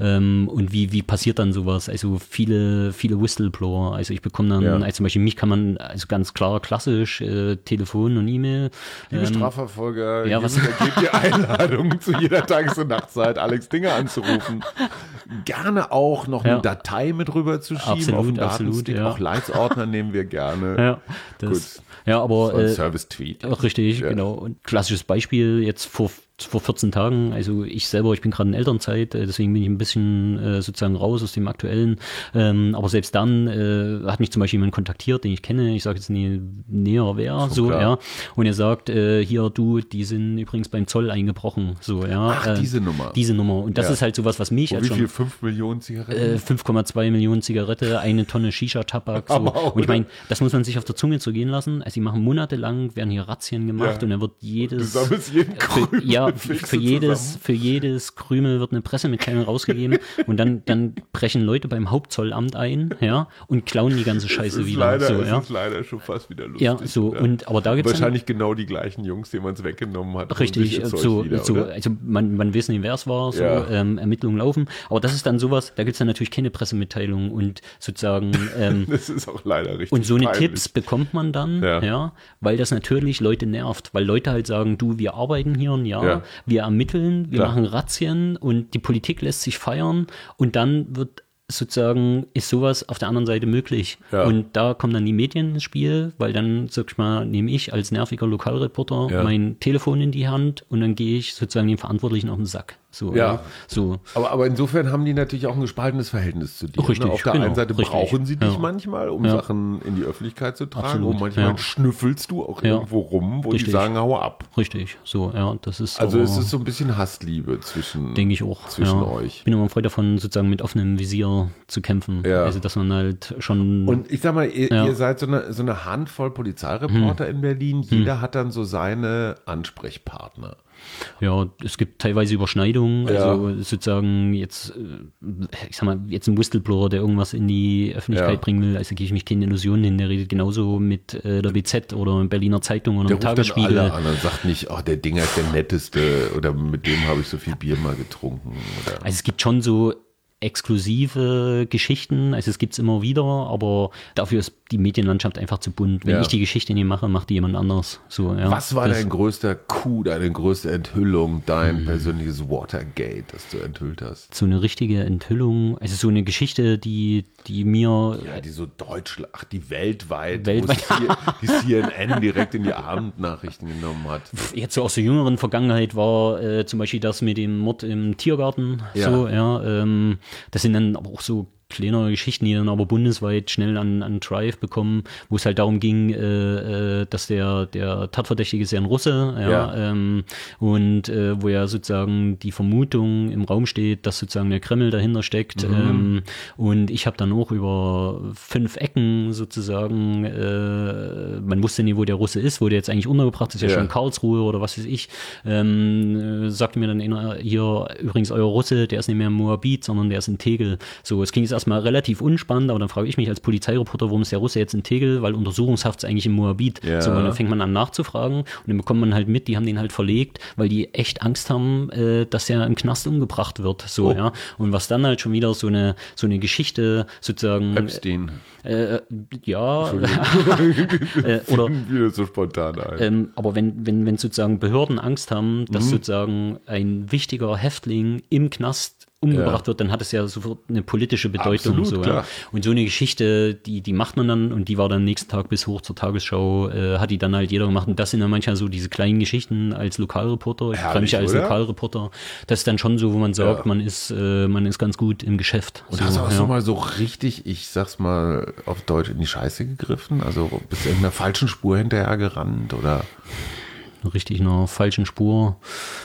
ähm, und wie, wie passiert dann sowas? Also viele, viele Whistleblower, also ich bekomme dann, Ja. also zum Beispiel mich kann man, also ganz klar klassisch, äh, Telefon und E-Mail. Liebe ähm, Strafverfolger, ja, was- gebt ihr Einladungen zu jeder Tages- und Nachtzeit, Alex Dinger anzurufen. Gerne auch noch eine Ja. Datei mit rüber zu schieben Absolut, auf den absolut, Datenstick. ja. Auch Leitsordner nehmen wir gerne. ja, das, Gut. ja, aber äh, Service-Tweet. Richtig, Ja. genau. Und klassisches Beispiel jetzt vor vor 14 Tagen. Also ich selber, ich bin gerade in Elternzeit, äh, deswegen bin ich ein bisschen äh, sozusagen raus aus dem aktuellen. Ähm, aber selbst dann äh, hat mich zum Beispiel jemand kontaktiert, den ich kenne. Ich sage jetzt nie näher wer, so klar. ja. Und er sagt, äh, hier du, die sind übrigens beim Zoll eingebrochen, so ja. Ach, äh, diese Nummer. Diese Nummer. Und das Ja. ist halt sowas, was mich Und wie schon viel? 5 Millionen Zigaretten? äh, 5,2 Millionen Zigarette, eine Tonne Shisha-Tabak. So. Und ich meine, das muss man sich auf der Zunge zergehen lassen. Also die machen monatelang, werden hier Razzien gemacht Ja. und dann wird du jedes... sammelst jeden Krümel. ja, für jedes, zusammen. für jedes Krümel wird eine Pressemitteilung rausgegeben und dann, dann brechen Leute beim Hauptzollamt ein, ja, und klauen die ganze Es Scheiße ist wieder. leider, so, es ja. ist leider schon fast wieder lustig. Ja, so, und, aber da gibt's dann- Wahrscheinlich genau die gleichen Jungs, denen man es weggenommen hat. Richtig, Zeug so, wieder, so, oder? also man, man weiß nicht, wer es war, so Ja. ähm, Ermittlungen laufen. Aber das ist dann sowas, da gibt's dann natürlich keine Pressemitteilung und sozusagen ähm, Das ist auch leider richtig Und so eine peinlich. Tipps bekommt man dann, Ja. ja. weil das natürlich Leute nervt, weil Leute halt sagen, du, wir arbeiten hier ein Jahr, Ja. wir ermitteln, wir Klar. machen Razzien und die Politik lässt sich feiern und dann wird sozusagen ist sowas auf der anderen Seite möglich. Ja. Und da kommen dann die Medien ins Spiel, weil dann, sag ich mal, nehme ich als nerviger Lokalreporter Ja. mein Telefon in die Hand und dann gehe ich sozusagen den Verantwortlichen auf den Sack. So, Ja. so. Aber, aber insofern haben die natürlich auch ein gespaltenes Verhältnis zu dir. Richtig, ne? Auf der genau, einen Seite richtig. brauchen sie dich Ja. manchmal, um Ja. Sachen in die Öffentlichkeit zu tragen. Absolut, Und manchmal ja. schnüffelst du auch irgendwo rum, wo die Richtig. sagen, hau ab. Richtig, so, ja, das ist Also es ist so ein bisschen Hassliebe zwischen, Denke ich auch. zwischen euch. Ich bin immer ein Freund davon, sozusagen mit offenem Visier zu kämpfen. Also, dass man halt schon. Und ich sag mal, ihr, ihr seid so eine, so eine Handvoll Polizeireporter in Berlin. Jeder hat dann so seine Ansprechpartner. Ja, es gibt teilweise Überschneidungen. Ja. Also, sozusagen jetzt, äh, ich sag mal, jetzt ein Whistleblower, der irgendwas in die Öffentlichkeit Ja. bringen will, also gehe ich mich keine Illusionen hin. Der redet genauso mit äh, der BZ oder Berliner Zeitung oder Der ruft dann Tagesspiegel. alle an und sagt nicht, oh, der Dinger ist der netteste oder mit dem habe ich so viel Bier mal getrunken. Oder. Also es gibt schon so exklusive Geschichten, also es gibt's immer wieder, aber dafür ist die Medienlandschaft einfach zu bunt. Wenn Ja. ich die Geschichte nicht mache, macht die jemand anders. So, ja. Was war Das- dein größter Coup, deine größte Enthüllung, dein persönliches Watergate, das du enthüllt hast? so eine richtige Enthüllung, also so eine Geschichte, die, die mir Ja, die so Deutschland, ach, die weltweit, Weltweit. es die CNN direkt in die Abendnachrichten genommen hat. jetzt so aus der jüngeren Vergangenheit war äh, zum Beispiel das mit dem Mord im Tiergarten. Ja. So, ja, ähm, das sind dann aber auch so kleinere Geschichten, die dann aber bundesweit schnell an, an Drive bekommen, wo es halt darum ging, äh, äh, dass der, der Tatverdächtige ist ja ein Russe, ja, Ja. Ähm, und äh, wo ja sozusagen die Vermutung im Raum steht, dass sozusagen der Kreml dahinter steckt. Mhm. Ähm, und ich habe dann auch über fünf Ecken sozusagen, äh, man wusste nie, wo der Russe ist, wo der jetzt eigentlich untergebracht ist, ja, Ja. schon in Karlsruhe oder was weiß ich, ähm, äh, sagte mir dann einer, hier übrigens euer Russe, der ist nicht mehr in Moabit, sondern der ist in Tegel. So, es ging jetzt erstmal relativ unspannend, aber dann frage ich mich als Polizeireporter, warum ist der Russe jetzt in Tegel, weil Untersuchungshaft ist eigentlich in Moabit. Ja. So, und dann fängt man an nachzufragen und dann bekommt man halt mit, die haben den halt verlegt, weil die echt Angst haben, äh, dass er im Knast umgebracht wird. So, Oh. ja. Und was dann halt schon wieder so eine, so eine Geschichte sozusagen, Epstein. äh, ja, äh, oder Wieder so spontan ein. ähm, aber wenn, wenn, wenn sozusagen Behörden Angst haben, Mhm. dass sozusagen ein wichtiger Häftling im Knast umgebracht Ja. wird, dann hat es ja sofort eine politische Bedeutung. Absolut, so. Ja. Und so eine Geschichte, die, die macht man dann und die war dann nächsten Tag bis hoch zur Tagesschau, äh, hat die dann halt jeder gemacht. Und das sind dann manchmal so diese kleinen Geschichten als Lokalreporter. Ich Herrlich, mich als oder? Lokalreporter. Das ist dann schon so, wo man sagt, Ja. man ist, äh, man ist ganz gut im Geschäft. Und so, hast du auch ja. mal so richtig, ich sag's mal auf Deutsch, in die Scheiße gegriffen? Also bist du in einer falschen Spur hinterher gerannt oder, richtig einer falschen Spur.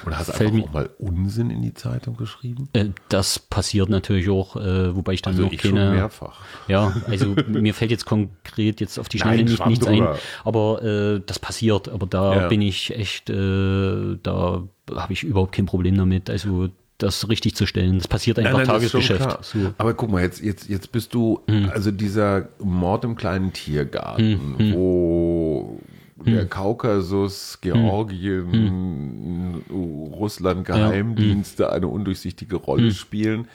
oder hast du einfach mir- auch mal Unsinn in die Zeitung geschrieben? Äh, das passiert natürlich auch, äh, wobei ich dann Also noch ich schon keine. mehrfach. Ja, also mir fällt jetzt konkret jetzt auf die Schnelle Nein, nicht, nichts ein, aber äh, das passiert. Aber da Ja. bin ich echt, äh, da habe ich überhaupt kein Problem damit. Also das richtig zu stellen, das passiert einfach ist schon Tagesgeschäft. So. Hm. Aber guck mal, jetzt, jetzt, jetzt bist du, also dieser Mord im kleinen Tiergarten, Hm, wo der Kaukasus, Hm. Georgien, Russland, Geheimdienste eine undurchsichtige Rolle spielen,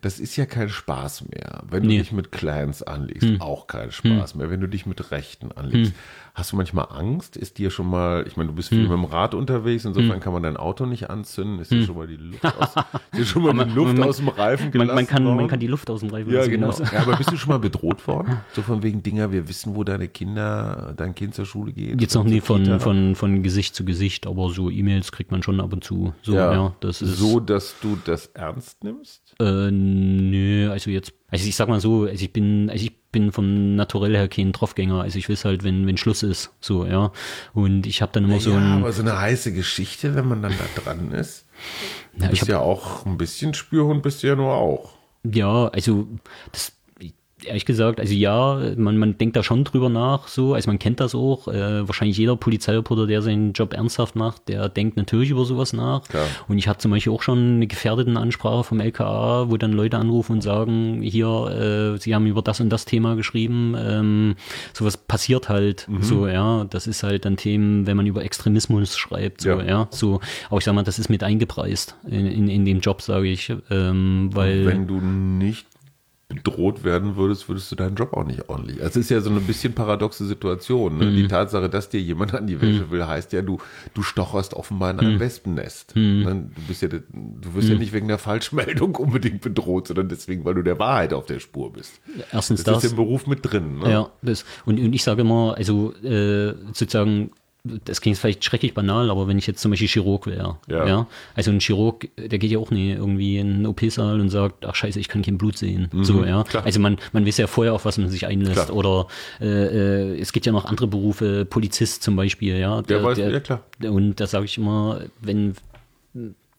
das ist ja kein Spaß mehr. Wenn du Nee. dich mit Clans anlegst, auch kein Spaß mehr. Wenn du dich mit Rechten anlegst, hast du manchmal Angst? Ist dir schon mal, ich meine, du bist viel mit dem Rad unterwegs, insofern kann man dein Auto nicht anzünden, ist dir schon mal die Luft aus, ist dir schon mal die Luft man- aus dem Reifen Man, gelassen man, kann, man worden? kann die Luft aus dem Reifen Ja, lassen, genau. genau. Ja, aber bist du schon mal bedroht worden? So von wegen Dinger, wir wissen, wo deine Kinder, dein Kind zur Schule geht? Jetzt noch nie von, Kita. von, von Gesicht zu Gesicht, aber so E-Mails kriegt man schon ab und zu. So, ja, das ist. so, dass du das ernst nimmst? Äh, nö, also jetzt, also ich sag mal so, also ich bin, also ich bin vom Naturell her kein Draufgänger. Also ich weiß halt, wenn, wenn Schluss ist, so, ja. Und ich habe dann immer so ja, ein. aber so eine heiße Geschichte, wenn man dann da dran ist. Ja, Du ich bist ja auch ein bisschen Spürhund, bist du ja nur auch. Ja, also das ehrlich gesagt, also ja, man, man denkt da schon drüber nach, so, also man kennt das auch. Äh, wahrscheinlich jeder Polizeireporter, der seinen Job ernsthaft macht, der denkt natürlich über sowas nach. Klar. Und ich hatte zum Beispiel auch schon eine gefährdeten Ansprache vom LKA, wo dann Leute anrufen und sagen, hier, äh, sie haben über das und das Thema geschrieben. Ähm, sowas passiert halt so, ja. Das ist halt dann Themen, wenn man über Extremismus schreibt, so, Ja. ja. So, aber ich sag mal, das ist mit eingepreist in, in, in dem Job, sage ich. Ähm, weil Wenn du nicht bedroht werden würdest, würdest du deinen Job auch nicht ordentlich. Also es ist ja so eine bisschen paradoxe Situation. Ne? Mhm. Die Tatsache, dass dir jemand an die Wäsche will, heißt ja, du, du stocherst offenbar in einem Wespennest. Mhm. Ne? Du, bist ja, du wirst ja nicht wegen der Falschmeldung unbedingt bedroht, sondern deswegen, weil du der Wahrheit auf der Spur bist. erstens Das, das. ist im Beruf mit drin. Ne? Ja, das, und, und ich sage immer, also äh, sozusagen, das klingt vielleicht schrecklich banal, aber wenn ich jetzt zum Beispiel Chirurg wäre, Ja. ja. also ein Chirurg, der geht ja auch nie irgendwie in einen OP-Saal und sagt, ach scheiße, ich kann kein Blut sehen. so, ja. Mhm, klar. Also man, man weiß ja vorher, auf was man sich einlässt. Klar. Oder äh, äh, es gibt ja noch andere Berufe, Polizist zum Beispiel, ja. Der weiß- ja, klar. Und da sage ich immer, wenn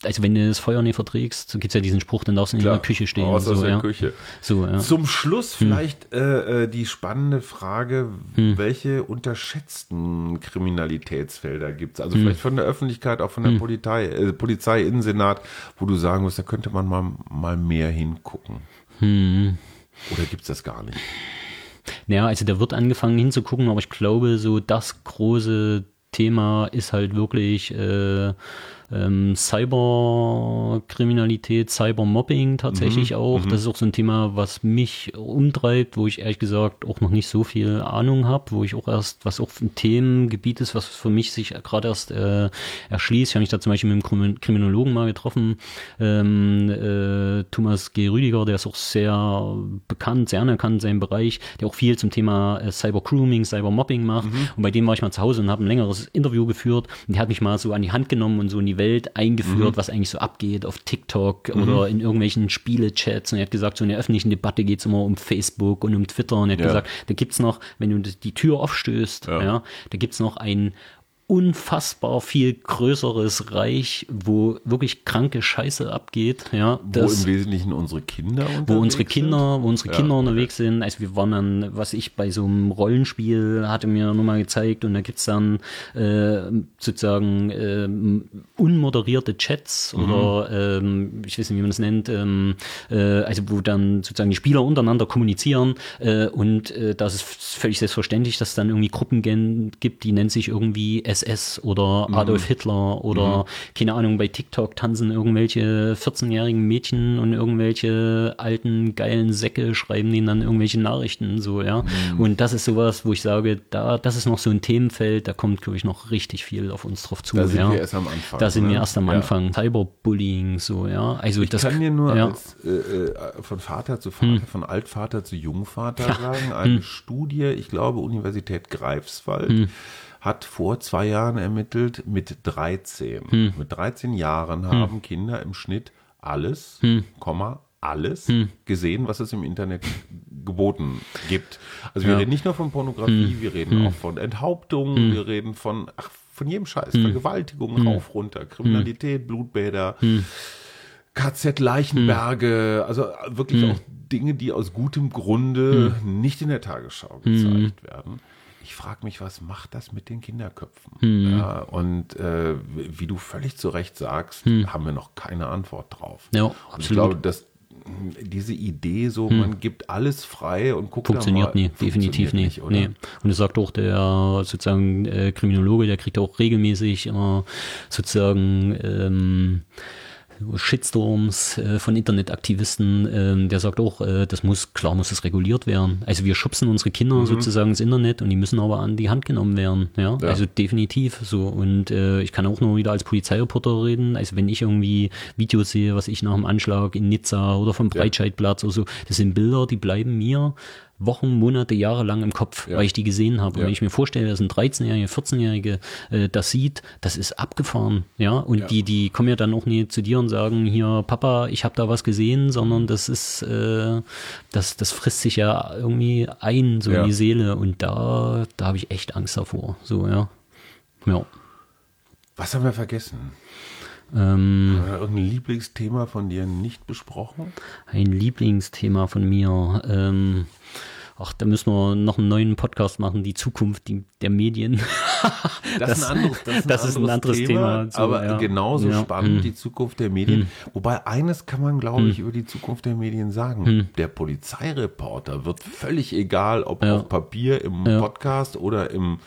also wenn du das Feuer nicht verträgst, so gibt's ja diesen Spruch, dann darfst du nicht in der Küche stehen. Aus so, der ja. Küche. So, ja. Zum Schluss vielleicht äh, äh, die spannende Frage, welche unterschätzten Kriminalitätsfelder gibt es? Also vielleicht von der Öffentlichkeit, auch von der Polizei, äh, Polizei, Innensenat, wo du sagen musst, da könnte man mal, mal mehr hingucken. Oder gibt es das gar nicht? Ja, also da wird angefangen hinzugucken, aber ich glaube, so das große Thema ist halt wirklich äh, ähm, Cyberkriminalität, Cybermobbing tatsächlich auch. Das ist auch so ein Thema, was mich umtreibt, wo ich ehrlich gesagt auch noch nicht so viel Ahnung habe, wo ich auch erst, was auch ein Themengebiet ist, was für mich sich gerade erst äh, erschließt. Ich habe mich da zum Beispiel mit einem Krimin- Kriminologen mal getroffen, ähm, äh, Thomas G. Rüdiger, der ist auch sehr bekannt, sehr anerkannt in seinem Bereich, der auch viel zum Thema äh, Cybergrooming, Cybermobbing macht. Und bei dem war ich mal zu Hause und habe ein längeres Interview geführt und der hat mich mal so an die Hand genommen und so in die Welt eingeführt, was eigentlich so abgeht auf TikTok oder in irgendwelchen Spielechats. Und er hat gesagt, so in der öffentlichen Debatte geht es immer um Facebook und um Twitter. Und er hat Ja. gesagt, da gibt's noch, wenn du die Tür aufstößt, Ja. ja, da gibt's noch ein unfassbar viel größeres Reich, wo wirklich kranke Scheiße abgeht, ja, Wo im Wesentlichen unsere Kinder unterwegs wo unsere Kinder, wo unsere Ja, Kinder unterwegs sind. Also wir waren dann, was ich bei so einem Rollenspiel hatte mir nur mal gezeigt und da gibt's dann äh, sozusagen ähm, unmoderierte Chats Mhm. oder ähm, ich weiß nicht, wie man das nennt, ähm, äh, also wo dann sozusagen die Spieler untereinander kommunizieren äh, und äh, das ist völlig selbstverständlich, dass es dann irgendwie Gruppen gibt, die nennt sich irgendwie SS oder Mhm. Adolf Hitler oder keine Ahnung, bei TikTok tanzen irgendwelche 14-jährigen Mädchen und irgendwelche alten geilen Säcke schreiben denen dann irgendwelche Nachrichten so, ja. Mhm. Und das ist sowas, wo ich sage, da das ist noch so ein Themenfeld, da kommt glaube ich noch richtig viel auf uns drauf zu, Da sind ja. wir erst am Anfang. Da sind ne? wir erst am Ja. Anfang. Cyberbullying, so, ja. Also Ich das kann dir nur ja. als, äh, äh, von Vater zu Vater, von Altvater zu Jungvater sagen, eine Studie, ich glaube Universität Greifswald, hat vor zwei Jahren ermittelt, mit 13. Mit 13 Jahren haben Kinder im Schnitt alles, Komma, alles gesehen, was es im Internet geboten gibt. Also wir Ja. reden nicht nur von Pornografie, wir reden auch von Enthauptungen, wir reden von, ach, von jedem Scheiß, Vergewaltigung, rauf, runter, Kriminalität, Blutbäder. KZ Leichenberge, also wirklich auch Dinge, die aus gutem Grunde nicht in der Tagesschau gezeigt werden. Ich frage mich, was macht das mit den Kinderköpfen? Ja, und äh, wie du völlig zu Recht sagst, haben wir noch keine Antwort drauf. Ja, Und ich glaube, dass mh, diese Idee so, man gibt alles frei und guckt Funktioniert nie, definitiv funktioniert nicht. oder? nee. Und das sagt auch der sozusagen äh, Kriminologe, der kriegt auch regelmäßig immer sozusagen ähm, Shitstorms äh, von Internetaktivisten, ähm, der sagt auch, äh, das muss, klar muss es reguliert werden. Also wir schubsen unsere Kinder Mhm. sozusagen ins Internet und die müssen aber an die Hand genommen werden. Ja, Ja. also definitiv so. Und äh, ich kann auch nur wieder als Polizeireporter reden. Also wenn ich irgendwie Videos sehe, was ich nach dem Anschlag in Nizza oder vom Breitscheidplatz oder so, das sind Bilder, die bleiben mir Wochen, Monate, Jahre lang im Kopf, Ja. weil ich die gesehen habe. Und Ja. wenn ich mir vorstelle, dass ein 13-Jährige, 14-Jährige äh, das sieht, das ist abgefahren. Ja, und Ja. die, die kommen ja dann auch nie zu dir und sagen, hier, Papa, ich habe da was gesehen, sondern das ist, äh, das, das frisst sich ja irgendwie ein, so in die Seele. Und da, da habe ich echt Angst davor. So, ja. Ja. Was haben wir vergessen? Ähm, irgendein Lieblingsthema von dir nicht besprochen? ein Lieblingsthema von mir. Ähm, ach, da müssen wir noch einen neuen Podcast machen, die Zukunft die, der Medien. Das, ist ein anderes, das ist ein anderes Thema, so, aber ja. genauso Ja. spannend Hm. die Zukunft der Medien. Wobei eines kann man, glaube ich, über die Zukunft der Medien sagen. Der Polizeireporter wird völlig egal, ob Ja. auf Papier, im. Podcast oder im,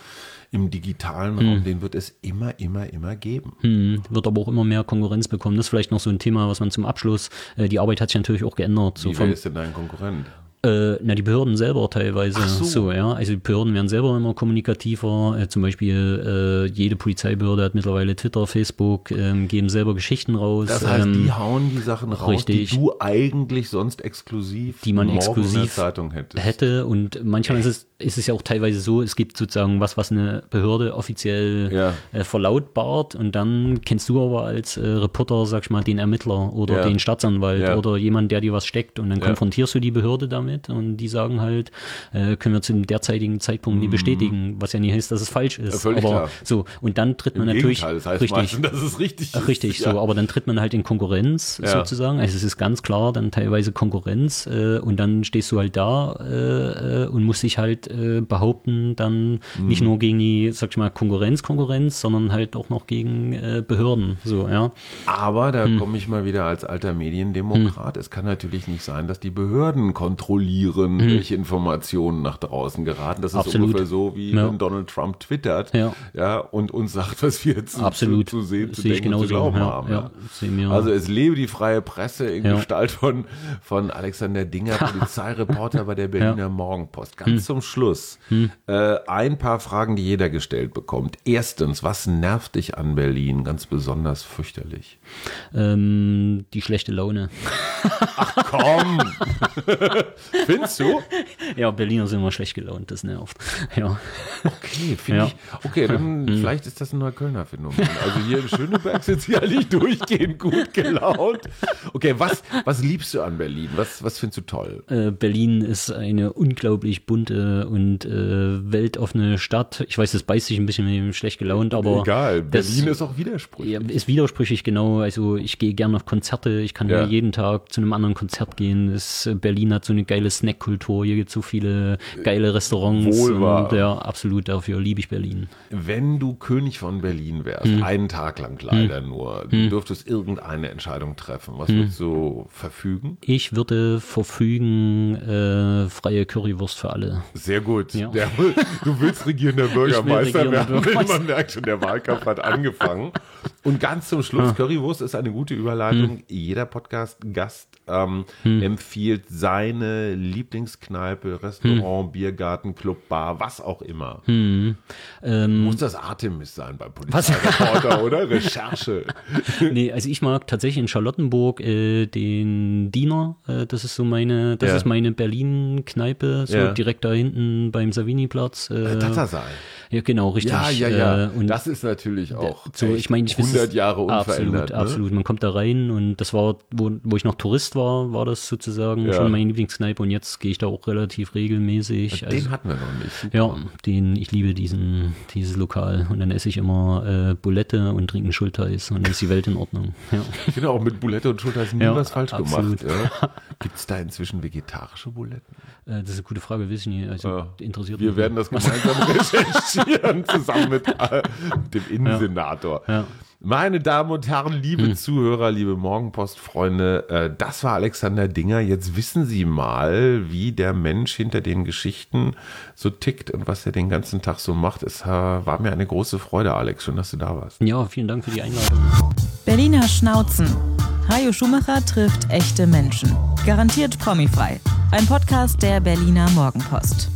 im digitalen Raum, den wird es immer, immer, immer geben. Hm, wird aber auch immer mehr Konkurrenz bekommen. Das ist vielleicht noch so ein Thema, was man zum Abschluss, äh, die Arbeit hat sich natürlich auch geändert. So Wie vom, wer ist denn dein Konkurrent? Äh, na, die Behörden selber teilweise. Ach so. ja. Also die Behörden werden selber immer kommunikativer. Äh, zum Beispiel äh, jede Polizeibehörde hat mittlerweile Twitter, Facebook, ähm, geben selber Geschichten raus. Das heißt, ähm, die hauen die Sachen raus, richtig. die du eigentlich sonst exklusiv Die man morgen in der exklusiv Zeitung hättest. hätte. Und manchmal ist es, ist es ja auch teilweise so, es gibt sozusagen was, was eine Behörde offiziell Ja. äh, verlautbart und dann kennst du aber als äh, Reporter, sag ich mal, den Ermittler oder Ja. den Staatsanwalt Ja. oder jemand, der dir was steckt und dann konfrontierst du die Behörde damit und die sagen halt, äh, können wir zum derzeitigen Zeitpunkt nie bestätigen, was ja nie heißt, dass es falsch ist. Mhm. Völlig aber klar. so, und dann tritt Im man natürlich das heißt richtig, meistens, dass es richtig ist. Richtig, so, aber dann tritt man halt in Konkurrenz sozusagen. Also es ist ganz klar dann teilweise Konkurrenz äh, und dann stehst du halt da äh, äh, und musst dich halt äh, behaupten, dann Mhm. nicht nur gegen die, sag ich mal, Konkurrenz, Konkurrenz, sondern halt auch noch gegen äh, Behörden. So, ja. Aber da Hm. komme ich mal wieder als alter Mediendemokrat. Es kann natürlich nicht sein, dass die Behörden kontrollieren, welche Informationen nach draußen geraten. Das ist Hm. Absolut. ungefähr so, wie Ja. wenn Donald Trump twittert Ja. Ja, und uns sagt, was wir zu, Absolut. zu, zu sehen, zu Sehe denken und zu glauben Ja, haben. ja, wir. Also es lebe die freie Presse in Ja. Gestalt von, von Alexander Dinger, Polizeireporter bei der Berliner Morgenpost. Ganz Hm. zum Schluss äh, ein paar Fragen, die jeder gestellt bekommt. Erstens, was nervt dich an Berlin ganz besonders fürchterlich? Ähm, die schlechte Laune. Komm! Findest du? Ja, Berliner sind immer schlecht gelaunt, das nervt. Ja. Okay, finde Ja. ich. Okay, dann vielleicht ist das ein Neuköllner Phänomen. Also hier in Schöneberg sind sie ja nicht durchgehend gut gelaunt. Okay, was, was liebst du an Berlin? Was, was findest du toll? Äh, Berlin ist eine unglaublich bunte und äh, weltoffene Stadt. Ich weiß, das beißt sich ein bisschen mit dem schlecht gelaunt, aber Egal, Berlin ist auch widersprüchlich. ja, ist widersprüchlich, genau. Also ich gehe gerne auf Konzerte, ich kann Ja. jeden Tag zu einem anderen Konzert gehen. Das, Berlin hat so eine geile Snackkultur, hier gibt es so viele geile Restaurants. Wohl wahr. Und, ja, absolut, dafür liebe ich Berlin. Wenn du König von Berlin wärst, Hm. einen Tag lang leider nur, du dürftest irgendeine Entscheidung treffen, was Hm. würdest du verfügen? Ich würde verfügen, äh, freie Currywurst für alle. Sehr gut. Ja. Der, du willst regierender Bürgermeister regierender werden. Bürgermeister. Man merkt schon, der Wahlkampf hat angefangen. Und ganz zum Schluss, Currywurst ist eine gute Überleitung. Jeder Podcast-Gast ähm, empfiehlt seine Lieblingskneipe, Restaurant, Biergarten, Club, Bar, was auch immer. Muss das Artemis sein beim Polizeireporter, oder? Recherche. Nee, also ich mag tatsächlich in Charlottenburg äh, den Diener. Äh, das ist so meine, das Ja. ist meine Berlin-Kneipe, so Ja. direkt da hinten beim Savini-Platz. Äh, Tatsaal. Ja, genau, richtig. Ja, ja, ja. Äh, und das ist natürlich auch so, ich meine, ich 100 es- Jahre unverändert. Absolut, ne? absolut. Man kommt da rein und das war, wo, wo ich noch Tourist war, war das sozusagen Ja. schon meine Lieblingskneipe und jetzt gehe ich da auch relativ regelmäßig. Den Also, hatten wir noch nicht. Super. ja, den, ich liebe diesen, dieses Lokal und dann esse ich immer äh, Bulette und trinke Schulteis und dann ist die Welt in Ordnung. Ja. Ich finde auch mit Bulette und Schulter ist nie Ja, was falsch absolut. gemacht. Ja. Gibt es da inzwischen vegetarische Buletten? Äh, das ist eine gute Frage, weiß ich nicht. Also interessiert Wir mich werden das gemeinsam recherchieren, zusammen mit äh, dem Innensenator. Ja. Meine Damen und Herren, liebe Zuhörer, liebe Morgenpost-Freunde, äh, das war Alexander Dinger. Jetzt wissen Sie mal, wie der Mensch hinter den Geschichten so tickt und was er den ganzen Tag so macht. Es äh, war mir eine große Freude, Alex. Schön, dass du da warst. Ja, vielen Dank für die Einladung. Berliner Schnauzen. Hajo Schumacher trifft echte Menschen. Garantiert promifrei. Ein Podcast der Berliner Morgenpost.